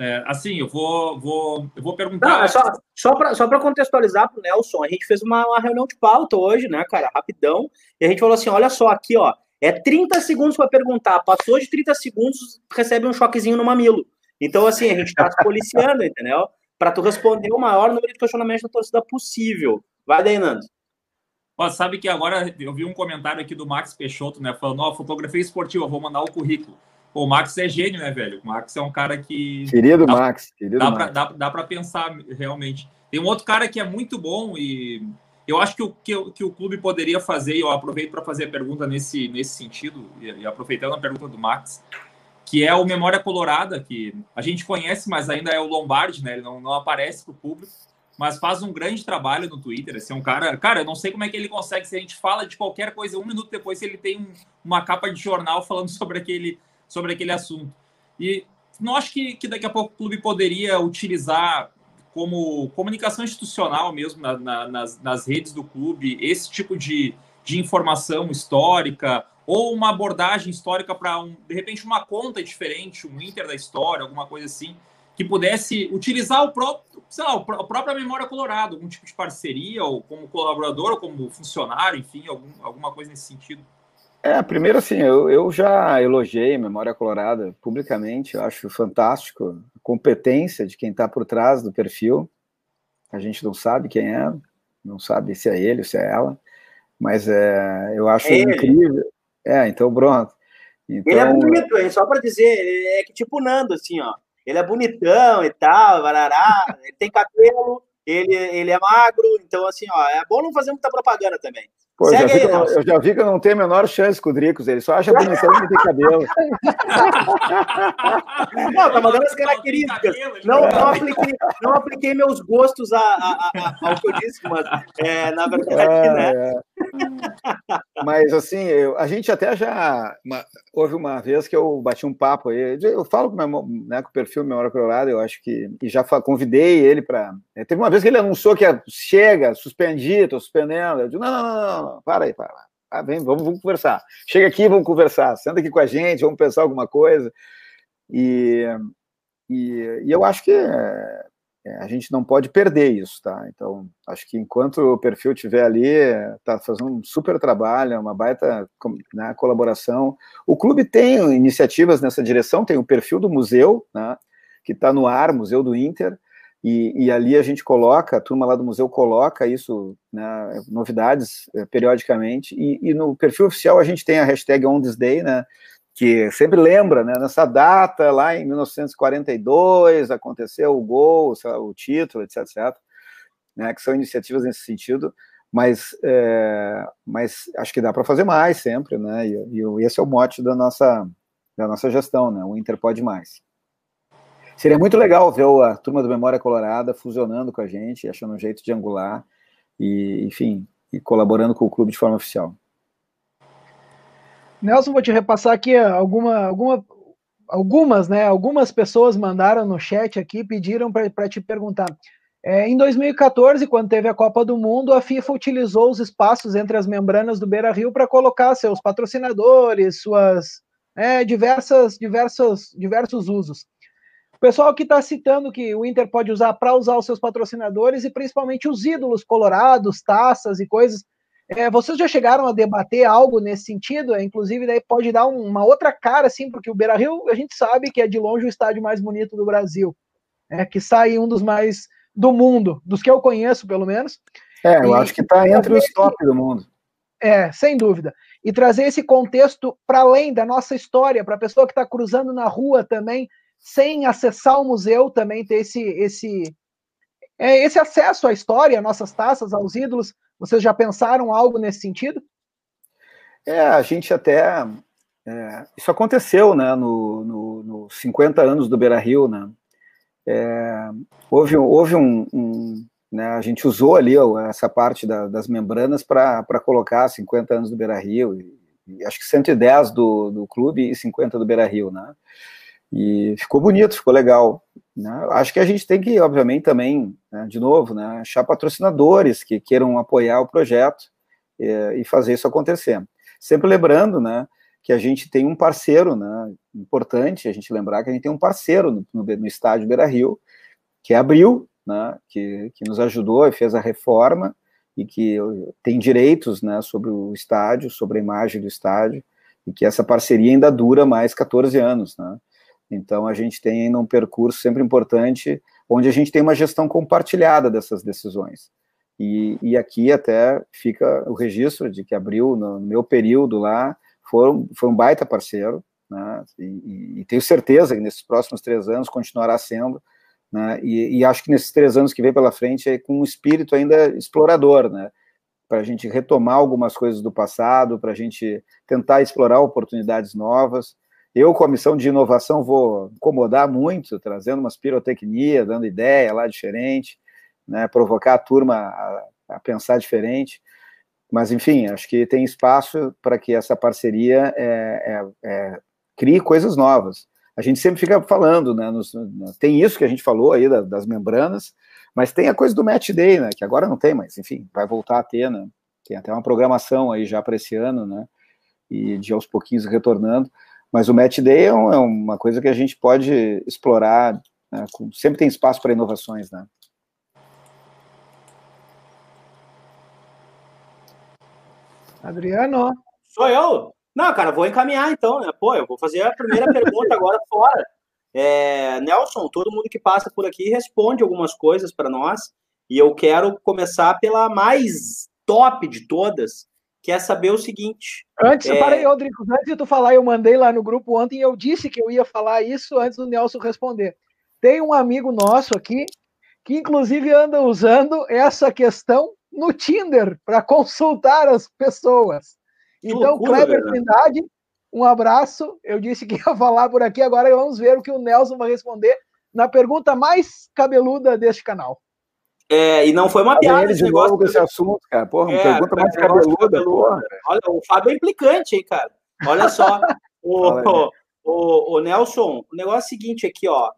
é, assim, eu vou, vou, eu vou perguntar. Não, é só só para só contextualizar para o Nelson, a gente fez uma, uma, reunião de pauta hoje, né, cara, rapidão, e a gente falou assim: olha só, aqui, ó, é 30 segundos para perguntar, passou de 30 segundos, recebe um choquezinho no mamilo. Então, assim, a gente está se policiando, entendeu? Para tu responder o maior número de questionamentos da torcida possível. Vai daí, Nando. Ó, sabe que agora eu vi um comentário aqui do Max Peixoto, né? Falando, ó, fotografia esportiva, vou mandar o currículo. Pô, o Max é gênio, né, velho? O Max é um cara que. Querido dá, Max, querido dá Max. Pra, dá, dá para pensar realmente. Tem um outro cara que é muito bom e eu acho que o que, que o clube poderia fazer, e eu aproveito para fazer a pergunta nesse, nesse sentido, e, e, aproveitando a pergunta do Max, que é o Memória Colorada, que a gente conhece, mas ainda é o Lombardi, né? Ele não, não aparece para o público, mas faz um grande trabalho no Twitter. Esse é um cara, cara, eu não sei como é que ele consegue. Se a gente fala de qualquer coisa, um minuto depois ele tem um, uma capa de jornal falando sobre aquele, sobre aquele assunto. E não acho que, que daqui a pouco o clube poderia utilizar como comunicação institucional mesmo na, na, nas, nas redes do clube esse tipo de, de informação histórica ou uma abordagem histórica para, um, de repente, uma conta diferente, um Inter da história, alguma coisa assim, que pudesse utilizar o próprio, sei lá, a própria memória colorado, algum tipo de parceria, ou como colaborador, ou como funcionário, enfim, algum, alguma coisa nesse sentido. É, primeiro assim, eu, eu já elogiei Memória Colorada publicamente, eu acho fantástico a competência de quem está por trás do perfil. A gente não sabe quem é, não sabe se é ele ou se é ela, mas é, eu acho é incrível. É, então pronto. Então... Ele é então bonito, hein? Só para dizer, ele é que tipo Nando, assim, ó. Ele é bonitão e tal, barará, ele tem cabelo, ele, ele é magro, então assim, ó, é bom não fazer muita propaganda também. Pô, já aí, eu, eu, já vi que eu não tenho a menor chance com o Dricos, ele só acha bonitão e tem cabelo. não, tá mandando as características. Não, não, apliquei, não apliquei meus gostos a, a, a, ao que eu disse, mas é, na verdade, ah, né? É. Mas assim, eu, a gente até já. Uma, houve uma vez que eu bati um papo aí. Eu falo com, meu, né, com o perfil Memória Colorada, eu acho que. E já convidei ele para. É, teve uma vez que ele anunciou que ia, chega, suspendi, estou suspendendo. Eu digo, não, não, não, não para aí, para. Ah, vem, vamos, vamos conversar. Chega aqui, vamos conversar. Senta aqui com a gente, vamos pensar alguma coisa. E, e, e eu acho que é, é, a gente não pode perder isso, tá? Então, acho que enquanto o perfil estiver ali, está fazendo um super trabalho, uma baita né, colaboração. O clube tem iniciativas nessa direção, tem o perfil do museu, né, que está no ar, Museu do Inter, e, e, ali a gente coloca, a turma lá do museu coloca isso, né, novidades eh, periodicamente, e, e, no perfil oficial a gente tem a hashtag On This Day, né, que sempre lembra, né, nessa data, lá em 1942, aconteceu o gol, o título, etc, etc, né, que são iniciativas nesse sentido, mas, é, mas acho que dá para fazer mais sempre, né, e, e esse é o mote da nossa, da nossa gestão, né, o Inter pode mais. Seria muito legal ver a turma do Memória Colorada fusionando com a gente, achando um jeito de angular e, enfim, e colaborando com o clube de forma oficial. Nelson, vou te repassar aqui alguma, alguma, algumas, né? Algumas pessoas mandaram no chat aqui, pediram para te perguntar. É, em 2014, quando teve a Copa do Mundo, a FIFA utilizou os espaços entre as membranas do Beira Rio para colocar seus patrocinadores, suas é, diversas, diversas, diversos usos pessoal que está citando que o Inter pode usar para usar os seus patrocinadores e principalmente os ídolos colorados, taças e coisas. É, vocês já chegaram a debater algo nesse sentido? É, inclusive, daí pode dar um, uma outra cara, assim, porque o Beira Rio a gente sabe que é de longe o estádio mais bonito do Brasil. É, que sai um dos mais do mundo, dos que eu conheço, pelo menos. É, eu e, acho que está entre os top do mundo. É, sem dúvida. E trazer esse contexto para além da nossa história, para a pessoa que está cruzando na rua também, sem acessar o museu também ter esse esse é, esse acesso à história, às nossas taças, aos ídolos. Vocês já pensaram algo nesse sentido? É, a gente até é, isso aconteceu, né, no, no, no 50 anos do Beira Rio, né? É, houve houve um, um né, a gente usou ali essa parte da, das membranas para colocar 50 anos do Beira Rio, e, e acho que 110 do, do clube e 50 do Beira Rio, né? E ficou bonito, ficou legal. Né? Acho que a gente tem que, obviamente, também, né, de novo, né, achar patrocinadores que queiram apoiar o projeto e, e, fazer isso acontecer. Sempre lembrando né, que a gente tem um parceiro, né, importante a gente lembrar que a gente tem um parceiro no, no, no estádio Beira Rio, que é Abril, né, que, que nos ajudou e fez a reforma e que tem direitos né, sobre o estádio, sobre a imagem do estádio, e que essa parceria ainda dura mais 14 anos. Né? Então, a gente tem ainda um percurso sempre importante, onde a gente tem uma gestão compartilhada dessas decisões. E, e aqui até fica o registro de que abriu, no meu período lá, foi, foi um baita parceiro, né, e, e, tenho certeza que nesses próximos três anos continuará sendo, né, e, e, acho que nesses três anos que vem pela frente é com um espírito ainda explorador, né, para a gente retomar algumas coisas do passado, para a gente tentar explorar oportunidades novas, Eu, comissão de inovação, vou incomodar muito, trazendo umas pirotecnia, dando ideia lá diferente, né, provocar a turma a, a pensar diferente. Mas, enfim, acho que tem espaço para que essa parceria é, é, é, crie coisas novas. A gente sempre fica falando, né? Nos, tem isso que a gente falou aí das, das membranas, mas tem a coisa do match day, né? Que agora não tem, mas enfim, vai voltar a ter, né? Tem até uma programação aí já para esse ano, né? E de aos pouquinhos retornando. Mas o match day é, é uma coisa que a gente pode explorar. Né? Sempre tem espaço para inovações, né? Adriano. Sou eu? Não, cara, vou encaminhar então, né? Pô, eu vou fazer a primeira pergunta agora fora. É, Nelson, todo mundo que passa por aqui responde algumas coisas para nós. E eu quero começar pela mais top de todas, que é saber o seguinte. Antes, é... parei, Rodrigo, antes de tu falar, eu mandei lá no grupo ontem e eu disse que eu ia falar isso antes do Nelson responder. Tem um amigo nosso aqui que, inclusive, anda usando essa questão no Tinder para consultar as pessoas. Então, loucura, Kleber Trindade, um abraço. Eu disse que ia falar por aqui, agora vamos ver o que o Nelson vai responder na pergunta mais cabeluda deste canal. É, e não foi uma piada esse negócio. Com esse assunto, cara. Porra, é, pergunta mais cabeluda. cabeluda. Olha, o Fábio é implicante, hein, cara. Olha só. o, o, o, Nelson, o negócio é o seguinte aqui, ó.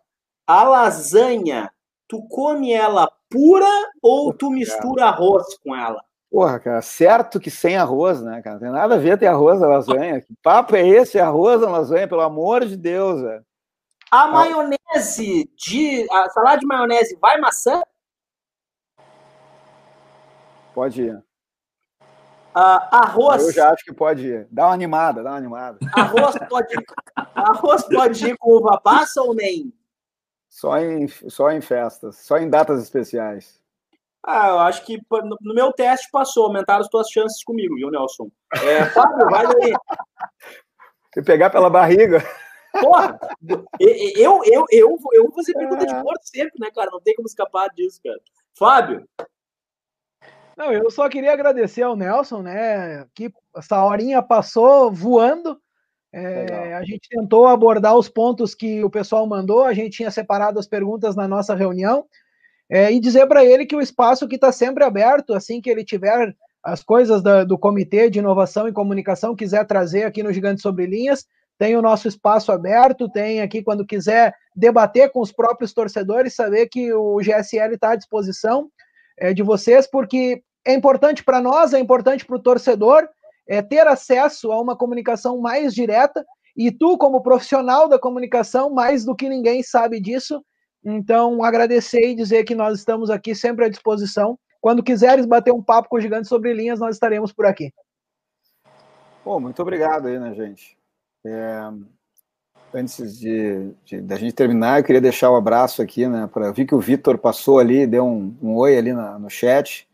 A lasanha, tu come ela pura ou tu mistura arroz com ela? Porra, cara, certo que sem arroz, né, cara? Não tem nada a ver ter arroz na lasanha. Que papo é esse? Arroz na lasanha, pelo amor de Deus, velho. A maionese de. A salada de maionese vai maçã? Pode ir. Uh, arroz. Eu já acho que pode ir. Dá uma animada, dá uma animada. Arroz pode ir, arroz pode ir com uva passa ou nem? Só em, só em festas, só em datas especiais. Ah, eu acho que no meu teste passou, aumentaram as tuas chances comigo, viu, Nelson? É, Fábio, vai daí. Se pegar pela barriga. Porra, eu, eu, eu, eu vou fazer pergunta de morto sempre, né, cara? Não tem como escapar disso, cara. Fábio. Não, eu só queria agradecer ao Nelson, né? Que essa horinha passou voando. É, a gente tentou abordar os pontos que o pessoal mandou, a gente tinha separado as perguntas na nossa reunião. É, e dizer para ele que o espaço que está sempre aberto, assim que ele tiver as coisas da, do Comitê de Inovação e Comunicação, quiser trazer aqui no Gigante Sobre Linhas, tem o nosso espaço aberto, tem aqui quando quiser debater com os próprios torcedores, saber que o GSL está à disposição é, de vocês, porque é importante para nós, é importante para o torcedor é, ter acesso a uma comunicação mais direta, e tu, como profissional da comunicação, mais do que ninguém sabe disso, então, agradecer e dizer que nós estamos aqui sempre à disposição. Quando quiseres bater um papo com o Gigante sobre Linhas, nós estaremos por aqui. Bom, muito obrigado aí, né, gente? É, antes de, de, da gente terminar, eu queria deixar o um abraço aqui, né? Para vi que o Vitor passou ali, deu um, um oi ali na, no chat.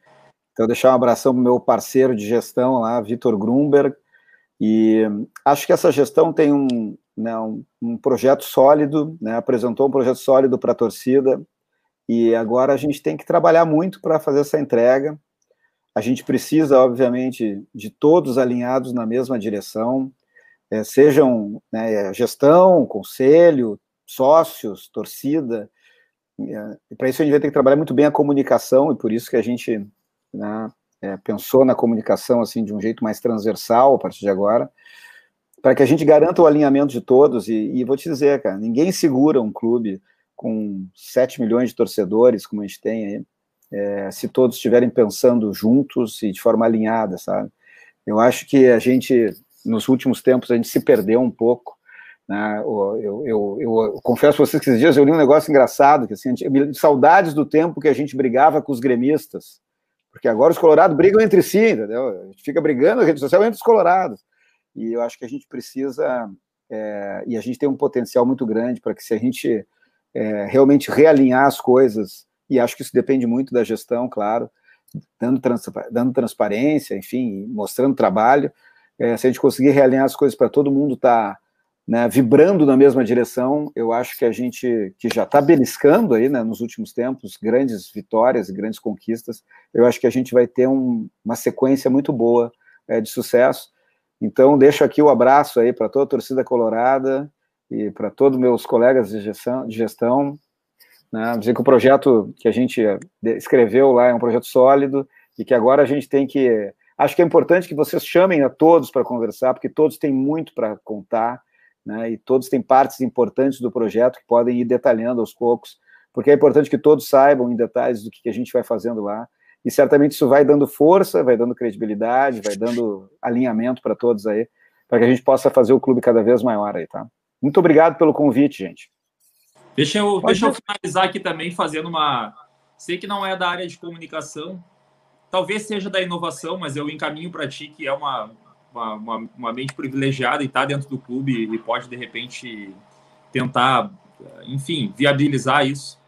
Então, deixar um abração para o meu parceiro de gestão lá, Vitor Grumberg. E acho que essa gestão tem um, né, um, um projeto sólido, né, apresentou um projeto sólido para a torcida, e agora a gente tem que trabalhar muito para fazer essa entrega. A gente precisa, obviamente, de todos alinhados na mesma direção, é, sejam né, gestão, conselho, sócios, torcida. É, para isso a gente vai ter que trabalhar muito bem a comunicação, e por isso que a gente né, é, pensou na comunicação assim de um jeito mais transversal a partir de agora para que a gente garanta o alinhamento de todos. E, e, vou te dizer, cara, ninguém segura um clube com 7 milhões de torcedores, como a gente tem aí, é, se todos estiverem pensando juntos e de forma alinhada, sabe? Eu acho que a gente, nos últimos tempos, a gente se perdeu um pouco. Né? Eu, eu, eu, eu confesso para vocês que esses dias eu li um negócio engraçado, que assim, saudades do tempo que a gente brigava com os gremistas, porque agora os colorados brigam entre si, entendeu? A gente fica brigando na rede social entre os colorados. E eu acho que a gente precisa, é, e a gente tem um potencial muito grande para que se a gente é, realmente realinhar as coisas, e acho que isso depende muito da gestão, claro, dando, trans, dando transparência, enfim, mostrando trabalho, é, se a gente conseguir realinhar as coisas para todo mundo estar tá, né, vibrando na mesma direção, eu acho que a gente, que já está beliscando aí, né, nos últimos tempos, grandes vitórias e grandes conquistas, eu acho que a gente vai ter um, uma sequência muito boa é, de sucesso, Então, deixo aqui o abraço aí para toda a torcida colorada e para todos meus colegas de gestão, de gestão né? dizer que o projeto que a gente escreveu lá é um projeto sólido e que agora a gente tem que. Acho que é importante que vocês chamem a todos para conversar, porque todos têm muito para contar, né? e todos têm partes importantes do projeto que podem ir detalhando aos poucos, porque é importante que todos saibam em detalhes do que a gente vai fazendo lá e certamente isso vai dando força, vai dando credibilidade, vai dando alinhamento para todos aí, para que a gente possa fazer o clube cada vez maior aí, tá? Muito obrigado pelo convite, gente. Deixa eu, deixa eu finalizar aqui também fazendo uma. Sei que não é da área de comunicação, talvez seja da inovação, mas eu encaminho para ti que é uma, uma, uma, mente privilegiada e está dentro do clube e pode, de repente, tentar, enfim, viabilizar isso.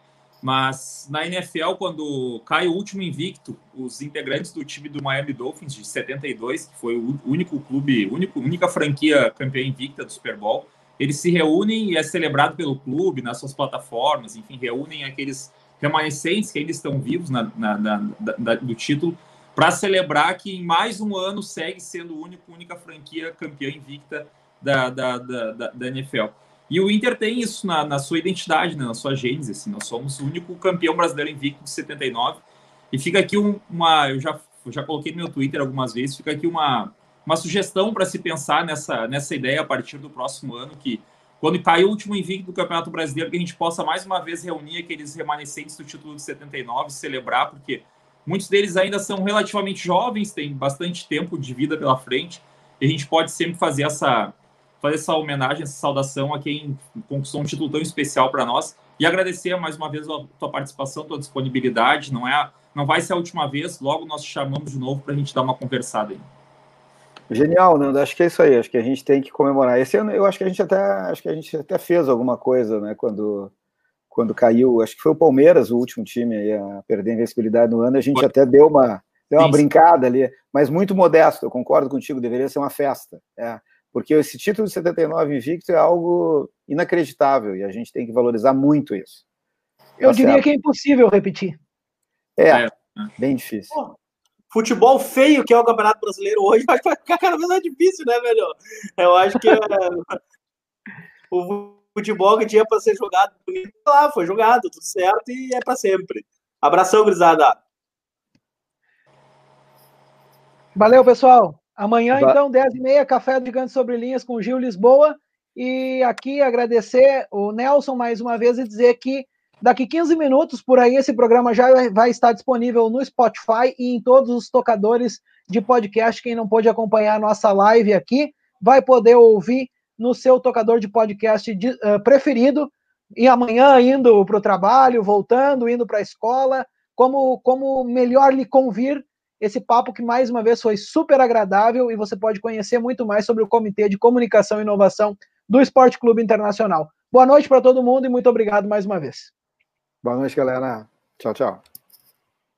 Mas na NFL, quando cai o último invicto, os integrantes do time do Miami Dolphins de 72, que foi o único clube, único, única franquia campeã invicta do Super Bowl, eles se reúnem e é celebrado pelo clube nas suas plataformas, enfim, reúnem aqueles remanescentes que ainda estão vivos na, na, na, do título para celebrar que em mais um ano segue sendo o único, única franquia campeã invicta da, da, da, da NFL. E o Inter tem isso na, na sua identidade, né, na sua gênese. Assim, nós somos o único campeão brasileiro invicto de 79. E fica aqui um, uma. Eu já, já coloquei no meu Twitter algumas vezes, fica aqui uma, uma sugestão para se pensar nessa, nessa ideia a partir do próximo ano, que quando cair o último invicto do Campeonato Brasileiro, que a gente possa mais uma vez reunir aqueles remanescentes do título de 79, celebrar, porque muitos deles ainda são relativamente jovens, têm bastante tempo de vida pela frente, e a gente pode sempre fazer essa fazer essa homenagem, essa saudação a quem conquistou um título tão especial para nós e agradecer mais uma vez a tua participação, tua disponibilidade. Não é, não vai ser a última vez. Logo nós te chamamos de novo para a gente dar uma conversada aí. Genial, Nando. Acho que é isso aí. Acho que a gente tem que comemorar. Esse ano, eu acho que a gente até, acho que a gente até fez alguma coisa, né? Quando, quando caiu, acho que foi o Palmeiras, o último time a perder a invencibilidade no ano. A gente foi. até deu uma, deu uma brincada ali, mas muito modesto. Eu concordo contigo. Deveria ser uma festa. É porque esse título de 79 invicto é algo inacreditável e a gente tem que valorizar muito isso. Eu tá diria certo? que é impossível repetir. É, é. bem difícil. Pô, futebol feio que é o Campeonato Brasileiro hoje, acho que vai ficar cada vez mais difícil, né, velho? Eu acho que é... o futebol que tinha para ser jogado lá, foi jogado, tudo certo e é para sempre. Abração, grisada. Valeu, pessoal. Amanhã, então, 10h30, Café do Gigante Sobre Linhas com Gil Lisboa. E aqui agradecer o Nelson mais uma vez e dizer que daqui 15 minutos por aí esse programa já vai estar disponível no Spotify e em todos os tocadores de podcast. Quem não pôde acompanhar a nossa live aqui vai poder ouvir no seu tocador de podcast de, uh, preferido. E amanhã indo para o trabalho, voltando, indo para a escola, como, como melhor lhe convir esse papo que mais uma vez foi super agradável e você pode conhecer muito mais sobre o Comitê de Comunicação e Inovação do Esporte Clube Internacional. Boa noite para todo mundo e muito obrigado mais uma vez. Boa noite, galera. Tchau, tchau.